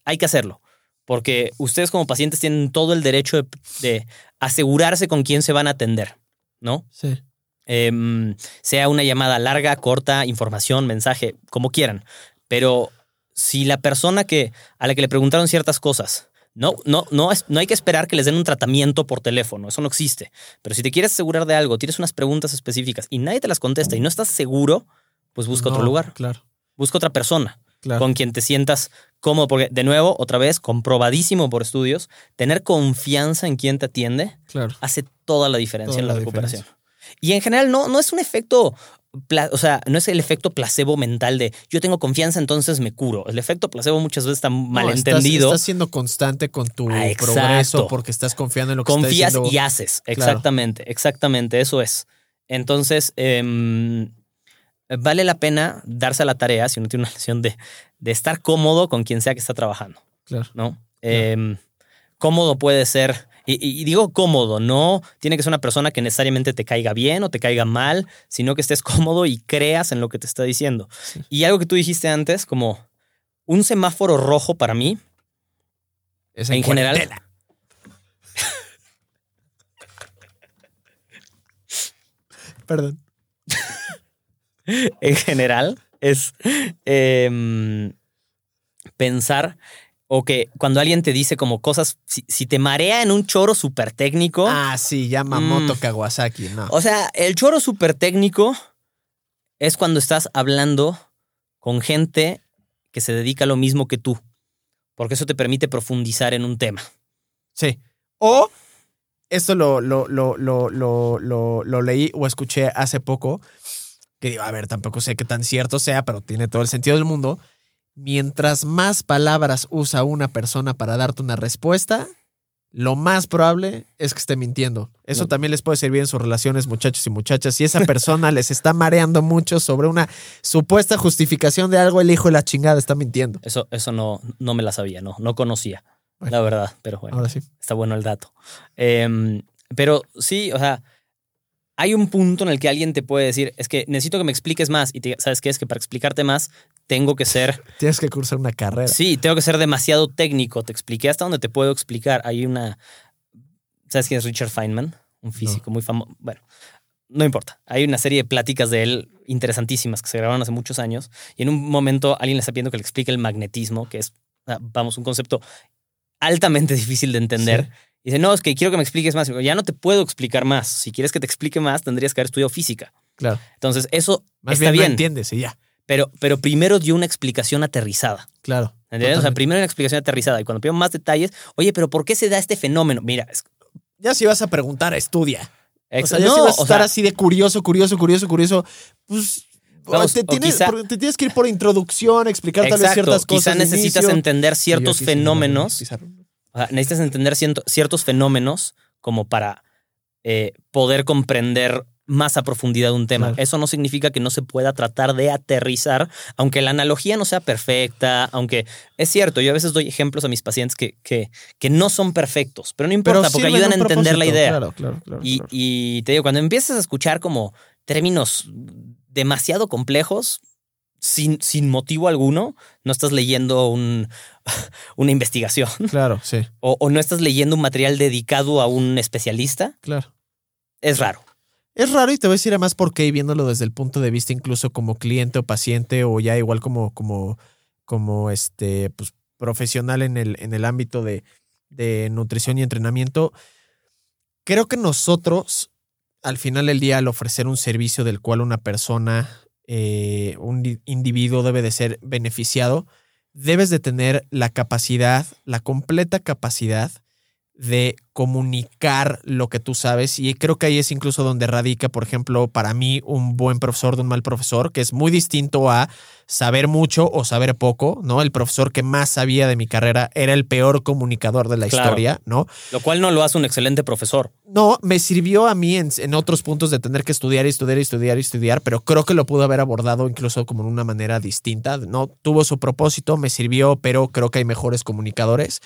Hay que hacerlo, porque ustedes como pacientes tienen todo el derecho de, de asegurarse con quién se van a atender, ¿no? Sí. Em, sea una llamada larga, corta, información, mensaje, como quieran. Pero si la persona que, a la que le preguntaron ciertas cosas, no, no, no, no hay que esperar que les den un tratamiento por teléfono, eso no existe. Pero si te quieres asegurar de algo, tienes unas preguntas específicas y nadie te las contesta y no estás seguro, pues busca otro lugar, Claro, busca otra persona claro. con quien te sientas cómodo, porque de nuevo, otra vez, comprobadísimo por estudios, tener confianza en quien te atiende claro. hace toda la diferencia Toda en la, la recuperación. Y en general no, no es un efecto, o sea, no es el efecto placebo mental de yo tengo confianza, entonces me curo. El efecto placebo muchas veces está No, malentendido. Estás, estás siendo constante con tu Ah, progreso porque estás confiando en lo que Confías está y haces. Exactamente, exactamente, eso es. Entonces, em, vale la pena darse a la tarea, si uno tiene una lesión, de, de estar cómodo con quien sea que está trabajando. Claro. ¿no? Eh, cómodo puede ser, y, digo cómodo, no tiene que ser una persona que necesariamente te caiga bien o te caiga mal, sino que estés cómodo y creas en lo que te está diciendo. Y algo que tú dijiste antes, como un semáforo rojo para mí, Es en general. [laughs] Perdón. [laughs] en general, es em, pensar o que cuando alguien te dice como cosas, si, si te marea en un choro súper técnico, Ah, sí, Yamamoto Mm. Kawasaki. No. O sea, el choro súper técnico es cuando estás hablando con gente que se dedica a lo mismo que tú, porque eso te permite profundizar en un tema. Sí. O esto lo, lo, lo, lo, lo, lo, lo leí o escuché hace poco, que digo, a ver, tampoco sé qué tan cierto sea, pero tiene todo el sentido del mundo. Mientras más palabras usa una persona para darte una respuesta, lo más probable es que esté mintiendo. Eso No. también les puede servir en sus relaciones, muchachos y muchachas. Si esa [laughs] persona les está mareando mucho sobre una supuesta justificación de algo, el hijo de la chingada está mintiendo. Eso, eso no, no me la sabía, no, no conocía, Bueno. la verdad, pero bueno, Ahora sí. está bueno el dato. Em, pero sí, o sea, hay un punto en el que alguien te puede decir, es que necesito que me expliques más, y te- sabes qué es que para explicarte más tengo que ser [laughs] Tienes que cursar una carrera. Sí, tengo que ser demasiado técnico. Te expliqué hasta donde te puedo explicar. Hay una. ¿Sabes quién es Richard Feynman? Un físico muy famoso. Bueno, no importa. Hay una serie de pláticas de él interesantísimas que se grabaron hace muchos años. Y en un momento alguien le está pidiendo que le explique el magnetismo, que es ah, vamos, un concepto altamente [laughs] difícil de entender. Sí. Y dice, no, es que quiero que me expliques más. Digo, Ya no te puedo explicar más. Si quieres que te explique más, tendrías que haber estudiado física. Claro. Entonces, eso Más está bien, bien. no entiendes y ya. pero, pero primero dio una explicación aterrizada. Claro. ¿Entiendes? O sea, primero una explicación aterrizada. Y cuando pido más detalles, oye, pero ¿por qué se da este fenómeno? Mira, es- Ya si vas a preguntar, estudia. O ex- sea, ya no, si vas a o estar sea, así de curioso, curioso, curioso, curioso, pues Vamos, te, o tienes, quizá- por- te tienes que ir por introducción, explicar tal vez ciertas cosas. quizá necesitas inicio. entender ciertos yo fenómenos. O sea, necesitas entender ciertos fenómenos como para eh, poder comprender más a profundidad un tema. Claro. Eso no significa que no se pueda tratar de aterrizar, aunque la analogía no sea perfecta, aunque es cierto, yo a veces doy ejemplos a mis pacientes que, que, que no son perfectos, pero no importa Pero porque ayudan a entender la idea. Claro, claro, claro. Y, y te digo, cuando empiezas a escuchar como términos demasiado complejos, sin, sin motivo alguno, no estás leyendo un- [laughs] una investigación Claro, sí, o, o no estás leyendo un material dedicado a un especialista, claro. es raro. Es raro y te voy a decir además por qué, viéndolo desde el punto de vista incluso como cliente o paciente o ya igual como, como, como este, pues, profesional en el, en el ámbito de, de nutrición y entrenamiento. Creo que nosotros, al final del día, al ofrecer un servicio del cual una persona, eh, un di- individuo debe de ser beneficiado, debes de tener la capacidad, la completa capacidad de comunicar lo que tú sabes. Y creo que ahí es incluso donde radica, por ejemplo, para mí un buen profesor de un mal profesor, que es muy distinto a saber mucho o saber poco, ¿no? El profesor que más sabía de mi carrera era el peor comunicador de la Claro. historia, ¿no? Lo cual no lo hace un excelente profesor. No, me sirvió a mí en, en otros puntos de tener que estudiar y estudiar y estudiar y estudiar, pero creo que lo pudo haber abordado incluso como de una manera distinta. No tuvo su propósito, me sirvió, pero creo que hay mejores comunicadores.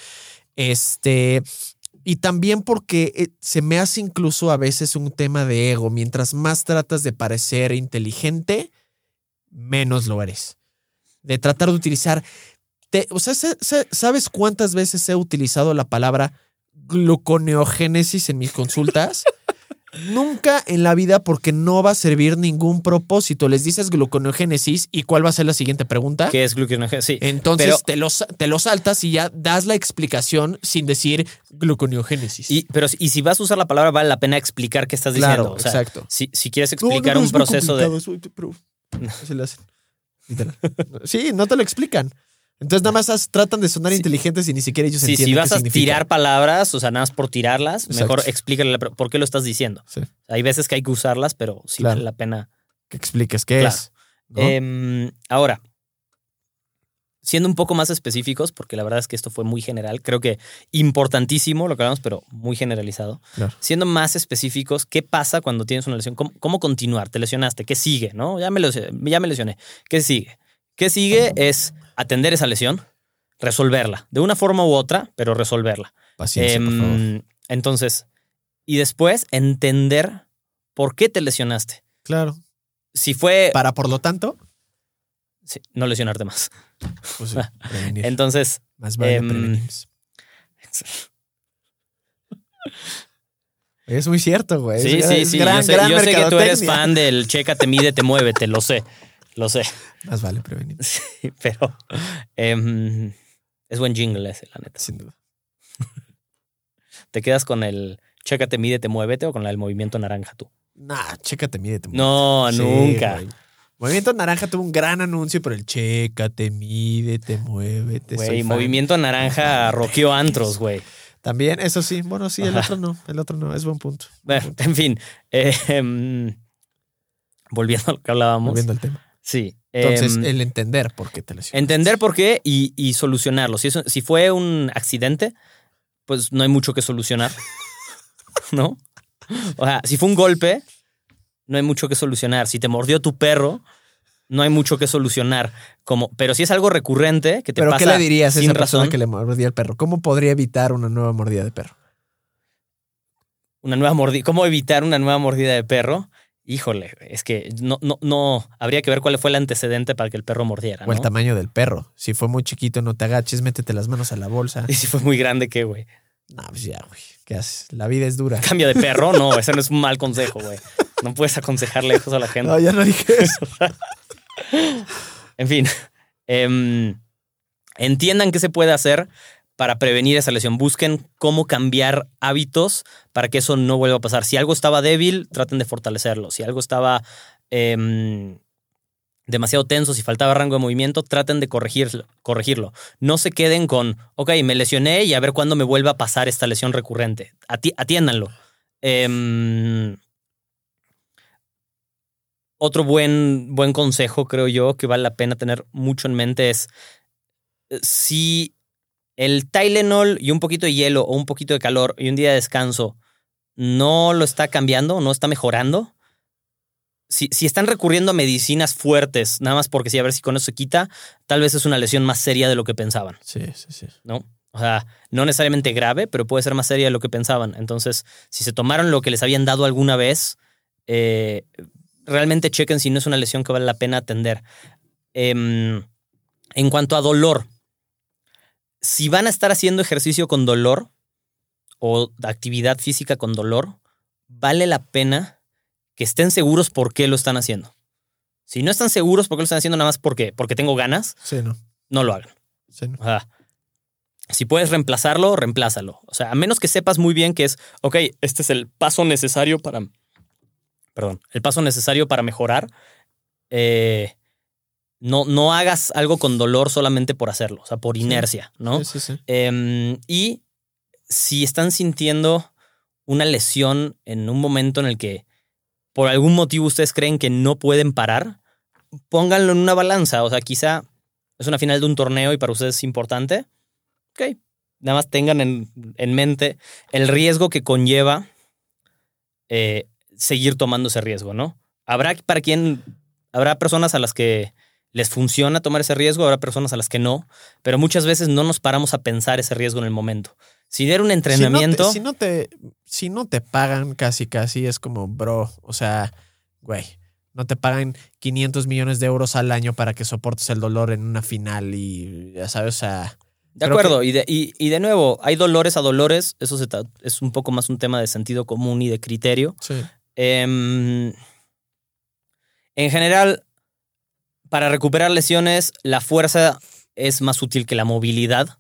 Este. Y también porque eh, se me hace incluso a veces un tema de ego. Mientras más tratas de parecer inteligente, menos lo eres. De tratar de utilizar. te- o sea, sa- sa- ¿sabes cuántas veces he utilizado la palabra gluconeogénesis en mis consultas? [laughs] Nunca en la vida porque no va a servir ningún propósito. Les dices gluconeogénesis y cuál va a ser la siguiente pregunta. ¿Qué es gluconeogénesis? Sí. Entonces Pero- te, lo, te lo saltas y ya das la explicación sin decir gluconeogénesis. Y, pero, y si vas a usar la palabra, vale la pena explicar qué estás Claro, diciendo. O sea, exacto. Si, si quieres No, no, explicar no, un proceso de. pero [laughs] así lo hacen. Literal. [laughs] Sí, no te lo explican. Entonces nada más as- tratan de sonar Sí. inteligentes y ni siquiera ellos Sí, entienden si vas qué a significa. tirar palabras, o sea, nada más por tirarlas, mejor explícale la- por qué lo estás diciendo. Sí. Hay veces que hay que usarlas, pero sí Claro. vale la pena. Que expliques qué Claro. es. ¿no? Em, ahora, siendo un poco más específicos, porque la verdad es que esto fue muy general, creo que importantísimo lo que hablamos, pero muy generalizado. Claro. Siendo más específicos, ¿qué pasa cuando tienes una lesión? ¿Cómo, cómo continuar? ¿Te lesionaste? ¿Qué sigue? ¿No? Ya me, lesione- ya me lesioné. ¿Qué sigue? ¿Qué sigue? Es atender esa lesión, resolverla, de una forma u otra, pero resolverla. Paciencia, por Em, favor. entonces, y después entender por qué te lesionaste. Claro. Si fue... Para, por lo tanto, sí, no lesionarte más. Pues, sí, [laughs] prevenir. Entonces, Más vale em, prevenir. Es muy cierto, güey. sí, Es- sí, es sí. gran- yo sé, gran yo sé que tú eres fan del chécate, mídete, muévete, lo sé, lo sé. Más vale prevenir, Sí, pero em, es buen jingle ese, la neta. sin duda. ¿Te quedas con el chécate, mídete, muévete o con el movimiento naranja tú? Nah, chécate, mídete. No, Sí, nunca. güey. Movimiento Naranja tuvo un gran anuncio, pero el chécate, mídete, muévete. Güey, fan. movimiento naranja roqueó antros, güey. También, eso sí. Bueno, sí, el Ajá. otro no. El otro no. Es buen punto. Buen Bueno, punto. en fin. eh, em, volviendo a lo que hablábamos. Volviendo al tema. Sí. Entonces, em, el entender por qué te lesionas. Entender por qué y, y solucionarlo. Si, eso- si fue un accidente, pues no hay mucho que solucionar. [laughs] ¿No? O sea, si fue un golpe, no hay mucho que solucionar. Si te mordió tu perro, no hay mucho que solucionar. Como, pero si es algo recurrente que te ¿Pero pasa qué le dirías a esa persona razón, que le mordía el perro? ¿Cómo podría evitar una nueva mordida de perro? una nueva mordida. ¿Cómo evitar una nueva mordida de perro? Híjole, es que no, no, no. Habría que ver cuál fue el antecedente para que el perro mordiera. O el tamaño del perro. Si fue muy chiquito, no te agaches, métete las manos a la bolsa. [laughs] Y si fue muy grande, ¿qué, güey? No, pues ya, güey. ¿Qué haces? La vida es dura. Cambio de perro, no, ese no es un mal consejo, güey. [laughs] No puedes aconsejarle eso a la gente. No, ya no dije eso. [laughs] En fin. em, entiendan qué se puede hacer para prevenir esa lesión. Busquen cómo cambiar hábitos para que eso no vuelva a pasar. Si algo estaba débil, traten de fortalecerlo. Si algo estaba em, demasiado tenso, si faltaba rango de movimiento, traten de corregirlo, corregirlo. No se queden con, ok, me lesioné y a ver cuándo me vuelva a pasar esta lesión recurrente. atiéndanlo. Em, otro buen, buen consejo, creo yo, que vale la pena tener mucho en mente es eh, si el Tylenol y un poquito de hielo o un poquito de calor y un día de descanso no lo está cambiando, no está mejorando. Si, si, están recurriendo a medicinas fuertes, nada más porque sí, a ver si con eso se quita, tal vez es una lesión más seria de lo que pensaban. Sí, sí, sí. ¿No? O sea, no necesariamente grave, pero puede ser más seria de lo que pensaban. Entonces, si se tomaron lo que les habían dado alguna vez, eh, realmente chequen si no es una lesión que vale la pena atender. Em, en cuanto a dolor, si van a estar haciendo ejercicio con dolor o actividad física con dolor, vale la pena que estén seguros por qué lo están haciendo. Si no están seguros por qué lo están haciendo nada más porque, porque tengo ganas, no. no lo hagan. si puedes reemplazarlo, reemplázalo. O sea, a menos que sepas muy bien que es, ok, este es el paso necesario para, perdón, el paso necesario para mejorar, eh, no, no hagas algo con dolor solamente por hacerlo, o sea, por inercia, ¿no? Sí, sí, sí. Em, y si están sintiendo una lesión en un momento en el que por algún motivo ustedes creen que no pueden parar, pónganlo en una balanza. O sea, quizá es una final de un torneo y para ustedes es importante. Ok. Nada más tengan en, en mente el riesgo que conlleva eh, seguir tomando ese riesgo, ¿no? Habrá para quien, habrá personas a las que les funciona tomar ese riesgo, habrá personas a las que no, pero muchas veces no nos paramos a pensar ese riesgo en el momento. Si era un entrenamiento. Si no, te, si no te, pagan casi, casi, es como, bro, o sea, güey, no te pagan 500 millones de euros al año para que soportes el dolor en una final y ya sabes, o sea. De acuerdo, y, de, y, de nuevo, hay dolores a dolores, eso es un poco más un tema de sentido común y de criterio. Sí. Em, en general, para recuperar lesiones, la fuerza es más útil que la movilidad.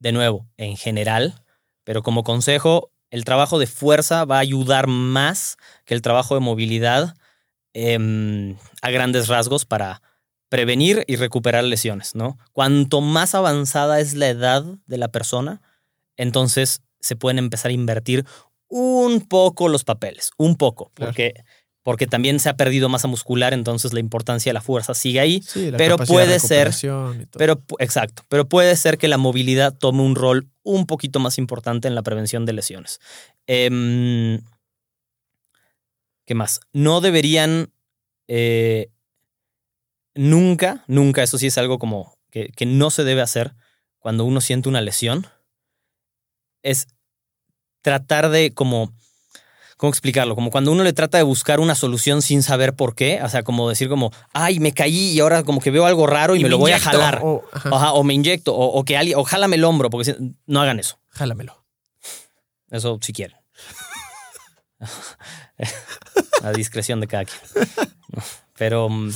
De nuevo, en general. Pero como consejo, el trabajo de fuerza va a ayudar más que el trabajo de movilidad em, a grandes rasgos para prevenir y recuperar lesiones, ¿no? Cuanto más avanzada es la edad de la persona, entonces se pueden empezar a invertir un poco los papeles, un poco, porque porque también se ha perdido masa muscular, entonces la importancia de la fuerza sigue ahí. pero puede ser, pero exacto, pero puede ser que la movilidad tome un rol un poquito más importante en la prevención de lesiones. Em, ¿Qué más? No deberían eh, nunca, nunca, eso sí es algo como que, que no se debe hacer cuando uno siente una lesión, es tratar de como ¿cómo explicarlo? Como cuando uno le trata de buscar una solución sin saber por qué, o sea, como decir como, ay, me caí y ahora como que veo algo raro y, me, lo voy a jalar. O, o, me inyecto, o, que alguien, o jálame el hombro, porque no hagan eso. Jálamelo. Eso si quieren. [laughs] a discreción de cada quien. Pero... Mm,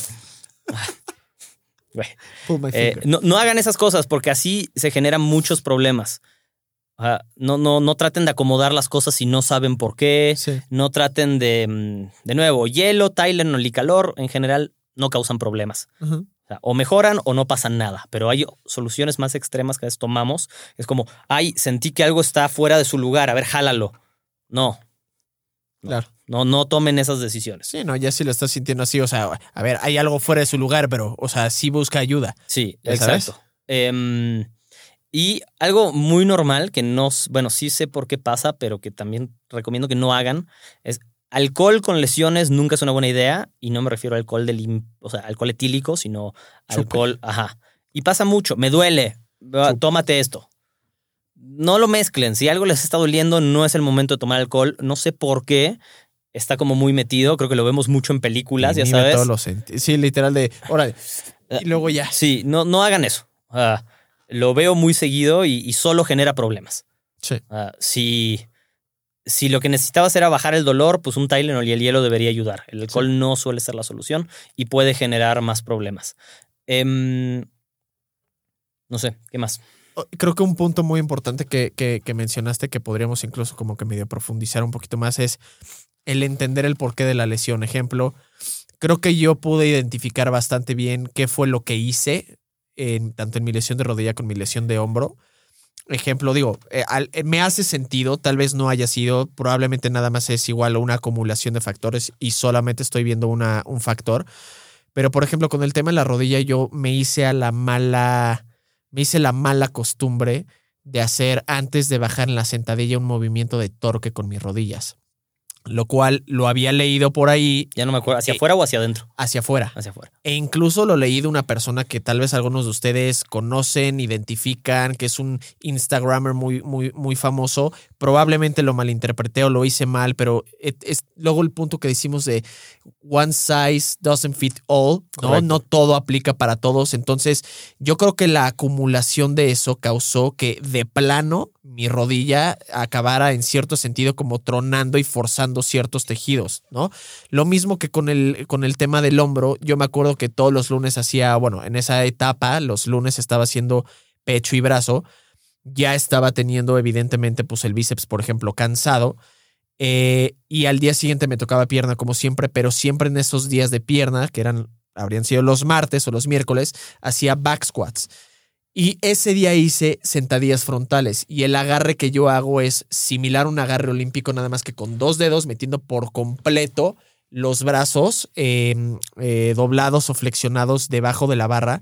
eh, no, no hagan esas cosas porque así se generan muchos problemas no, no, no traten de acomodar las cosas si no saben por qué. No traten de, mm, de nuevo, hielo, Tylenol y calor en general no causan problemas. o, mejoran o no pasan nada. Pero hay soluciones más extremas que a veces tomamos. Es como, ay, sentí que algo está fuera de su lugar, a ver, jálalo. No. Claro. No, no tomen esas decisiones. Sí, no, ya si lo estás sintiendo así, o sea, a ver, hay algo fuera de su lugar, pero, o sea, sí busca ayuda. Sí, exacto. Eh, y algo muy normal que no, bueno, sí sé por qué pasa, pero que también recomiendo que no hagan, es alcohol con lesiones nunca es una buena idea y no me refiero al alcohol del, o sea, alcohol etílico, sino alcohol, ajá. Y pasa mucho, me duele, tómate esto. No lo mezclen, si algo les está doliendo no es el momento de tomar alcohol, no sé por qué. Está como muy metido, creo que lo vemos mucho en películas, ya sabes. sí, literal de, órale, y luego ya. Sí, no, no hagan eso lo veo muy seguido y, solo genera problemas. Sí. Si, si lo que necesitabas era bajar el dolor, pues un Tylenol y el hielo debería ayudar. El alcohol no suele ser la solución y puede generar más problemas. Em, No sé, ¿qué más? Creo que un punto muy importante que, que, que mencionaste que podríamos incluso como que medio profundizar un poquito más es el entender el porqué de la lesión. Ejemplo, creo que yo pude identificar bastante bien qué fue lo que hice, en, tanto en mi lesión de rodilla como en mi lesión de hombro. Ejemplo, digo, eh, eh, me hace sentido, tal vez no haya sido, probablemente nada más es igual a una acumulación de factores y solamente estoy viendo una, un factor. Pero, por ejemplo, con el tema de la rodilla, yo me hice a la mala, me hice la mala costumbre de hacer antes de bajar en la sentadilla un movimiento de torque con mis rodillas. Lo cual lo había leído por ahí Ya no me acuerdo. ¿Hacia Eh, afuera o hacia adentro? hacia afuera. Hacia afuera. E incluso lo leí de una persona que tal vez algunos de ustedes conocen, identifican, que es un Instagrammer muy, muy, muy famoso. Probablemente lo malinterpreté o lo hice mal, pero es, es luego el punto que decimos de one size doesn't fit all, ¿no? Correcto. No todo aplica para todos. Entonces, yo creo que la acumulación de eso causó que de plano mi rodilla acabara en cierto sentido como tronando y forzando ciertos tejidos, ¿no? Lo mismo que con el, con el tema del hombro, yo me acuerdo que todos los lunes hacía, bueno, en esa etapa, los lunes estaba haciendo pecho y brazo, ya estaba teniendo evidentemente pues el bíceps, por ejemplo, cansado, eh, y al día siguiente me tocaba pierna como siempre, pero siempre en esos días de pierna, que eran, habrían sido los martes o los miércoles, hacía back squats. Y ese día hice sentadillas frontales y el agarre que yo hago es similar a un agarre olímpico, nada más que con dos dedos metiendo por completo los brazos eh, eh, doblados o flexionados debajo de la barra.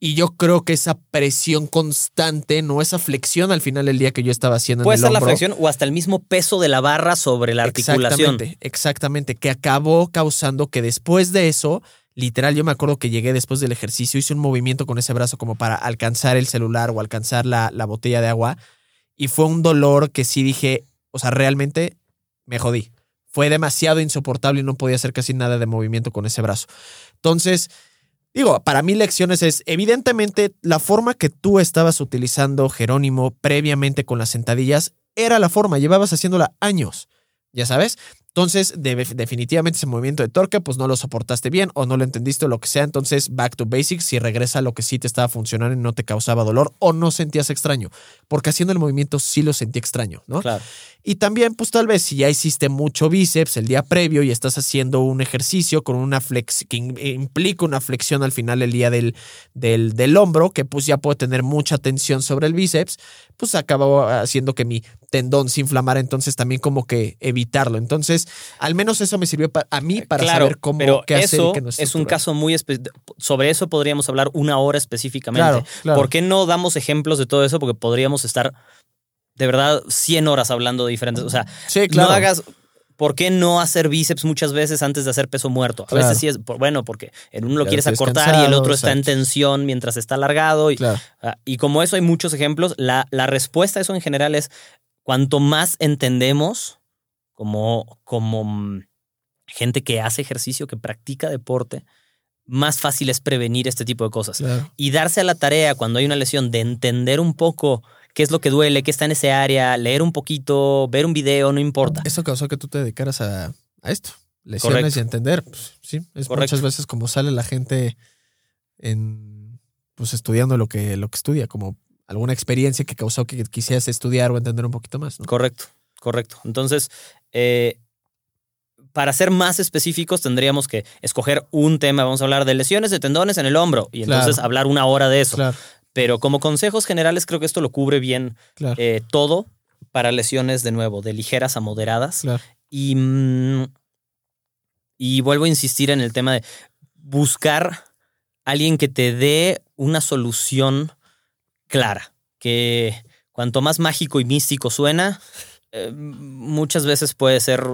Y yo creo que esa presión constante, no esa flexión al final del día que yo estaba haciendo Puede en el ser la flexión o hasta el mismo peso de la barra sobre la articulación. Exactamente, exactamente, que acabó causando que después de eso, literal, yo me acuerdo que llegué después del ejercicio, hice un movimiento con ese brazo como para alcanzar el celular o alcanzar la, la botella de agua y fue un dolor que sí dije, o sea, realmente me jodí. Fue demasiado insoportable y no podía hacer casi nada de movimiento con ese brazo. Entonces, digo, para mí lecciones es, evidentemente, la forma que tú estabas utilizando Jerónimo previamente con las sentadillas era la forma, llevabas haciéndola años, ya sabes. Entonces, de- definitivamente ese movimiento de torque, pues no lo soportaste bien o no lo entendiste o lo que sea. Entonces, back to basics, si regresa a lo que sí te estaba funcionando y no te causaba dolor o no sentías extraño. Porque haciendo el movimiento sí lo sentí extraño, ¿no? Claro. Y también, pues tal vez si ya hiciste mucho bíceps el día previo y estás haciendo un ejercicio con una flex que in- implica una flexión al final el día del, del, del hombro, que pues ya puede tener mucha tensión sobre el bíceps, pues acabó haciendo que mi tendón se inflamara, entonces también como que evitarlo. Entonces, al menos eso me sirvió pa- a mí para claro, saber cómo pero qué hacer y eso qué no es un caso muy sobre eso podríamos hablar una hora específicamente. Claro, claro. ¿Por qué no damos ejemplos de todo eso? Porque podríamos estar de verdad 100 horas hablando de diferentes, o sea, Sí, no hagas ¿Por qué no hacer bíceps muchas veces antes de hacer peso muerto? A Claro. veces sí es, bueno, porque en uno lo quieres acortar y el otro está en tensión mientras está alargado. Y, Claro. ah, y como eso hay muchos ejemplos, la, la respuesta a eso en general es cuanto más entendemos como, como mm, gente que hace ejercicio, que practica deporte, más fácil es prevenir este tipo de cosas. Claro. Y darse a la tarea cuando hay una lesión de entender un poco qué es lo que duele, qué está en ese área, leer un poquito, ver un video, no importa. Eso causó que tú te dedicaras a, a esto. Lesiones Correcto. y entender. Pues, sí, es Correcto. muchas veces como sale la gente en pues estudiando lo que, lo que estudia, como alguna experiencia que causó que quisieras estudiar o entender un poquito más. ¿no? Correcto, correcto. Entonces, eh, para ser más específicos, tendríamos que escoger un tema. Vamos a hablar de lesiones de tendones en el hombro y entonces Claro. hablar una hora de eso. Claro, Pero como consejos generales, creo que esto lo cubre bien claro, eh, todo para lesiones de nuevo, de ligeras a moderadas. Y, mm, y vuelvo a insistir en el tema de buscar alguien que te dé una solución clara. Que cuanto más mágico y místico suena, eh, muchas veces puede ser,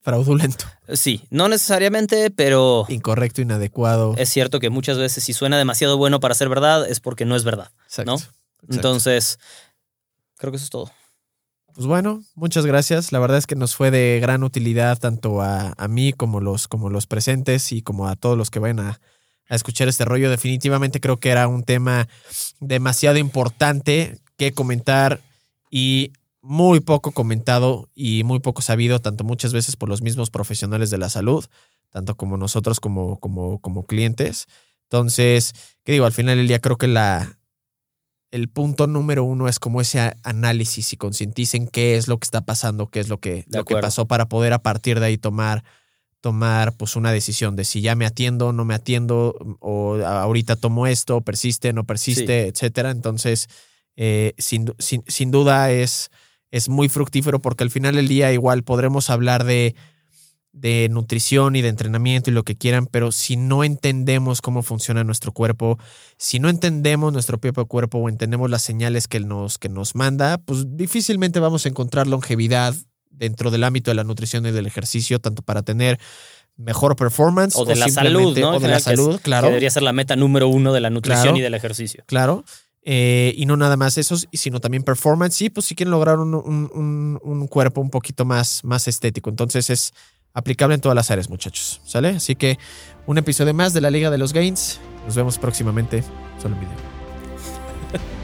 Fraudulento, sí, no necesariamente, pero incorrecto, inadecuado. es cierto que muchas veces si suena demasiado bueno para ser verdad es porque no es verdad. Exacto, ¿no? exacto. Entonces, creo que eso es todo. Pues bueno, muchas gracias. La verdad es que nos fue de gran utilidad tanto a, a mí como los, como los presentes y como a todos los que vayan a, a escuchar este rollo. Definitivamente creo que era un tema demasiado importante que comentar y muy poco comentado y muy poco sabido, tanto muchas veces por los mismos profesionales de la salud, tanto como nosotros como, como, como clientes. Entonces, ¿qué digo? Al final del día creo que la, el punto número uno es como ese análisis y concienticen qué es lo que está pasando, qué es lo que, lo que pasó para poder a partir de ahí tomar, tomar pues una decisión de si ya me atiendo, no me atiendo, o ahorita tomo esto, persiste, no persiste, etcétera. Entonces, eh, sin, sin- sin duda es, es muy fructífero porque al final del día igual podremos hablar de, de nutrición y de entrenamiento y lo que quieran, pero si no entendemos cómo funciona nuestro cuerpo, si no entendemos nuestro propio cuerpo o entendemos las señales que nos, que nos manda, pues difícilmente vamos a encontrar longevidad dentro del ámbito de la nutrición y del ejercicio, tanto para tener mejor performance O de la salud, ¿no? O de la general, que es- salud, claro. Que debería ser la meta número uno de la nutrición Claro. y del ejercicio. Claro. Eh, y no nada más eso, sino también performance. Y pues si quieren lograr un, un- un- un cuerpo un poquito más, más estético. Entonces es aplicable en todas las áreas, muchachos. ¿Sale? Así que un episodio más de la Liga de los Gains. Nos vemos próximamente. Solo en video.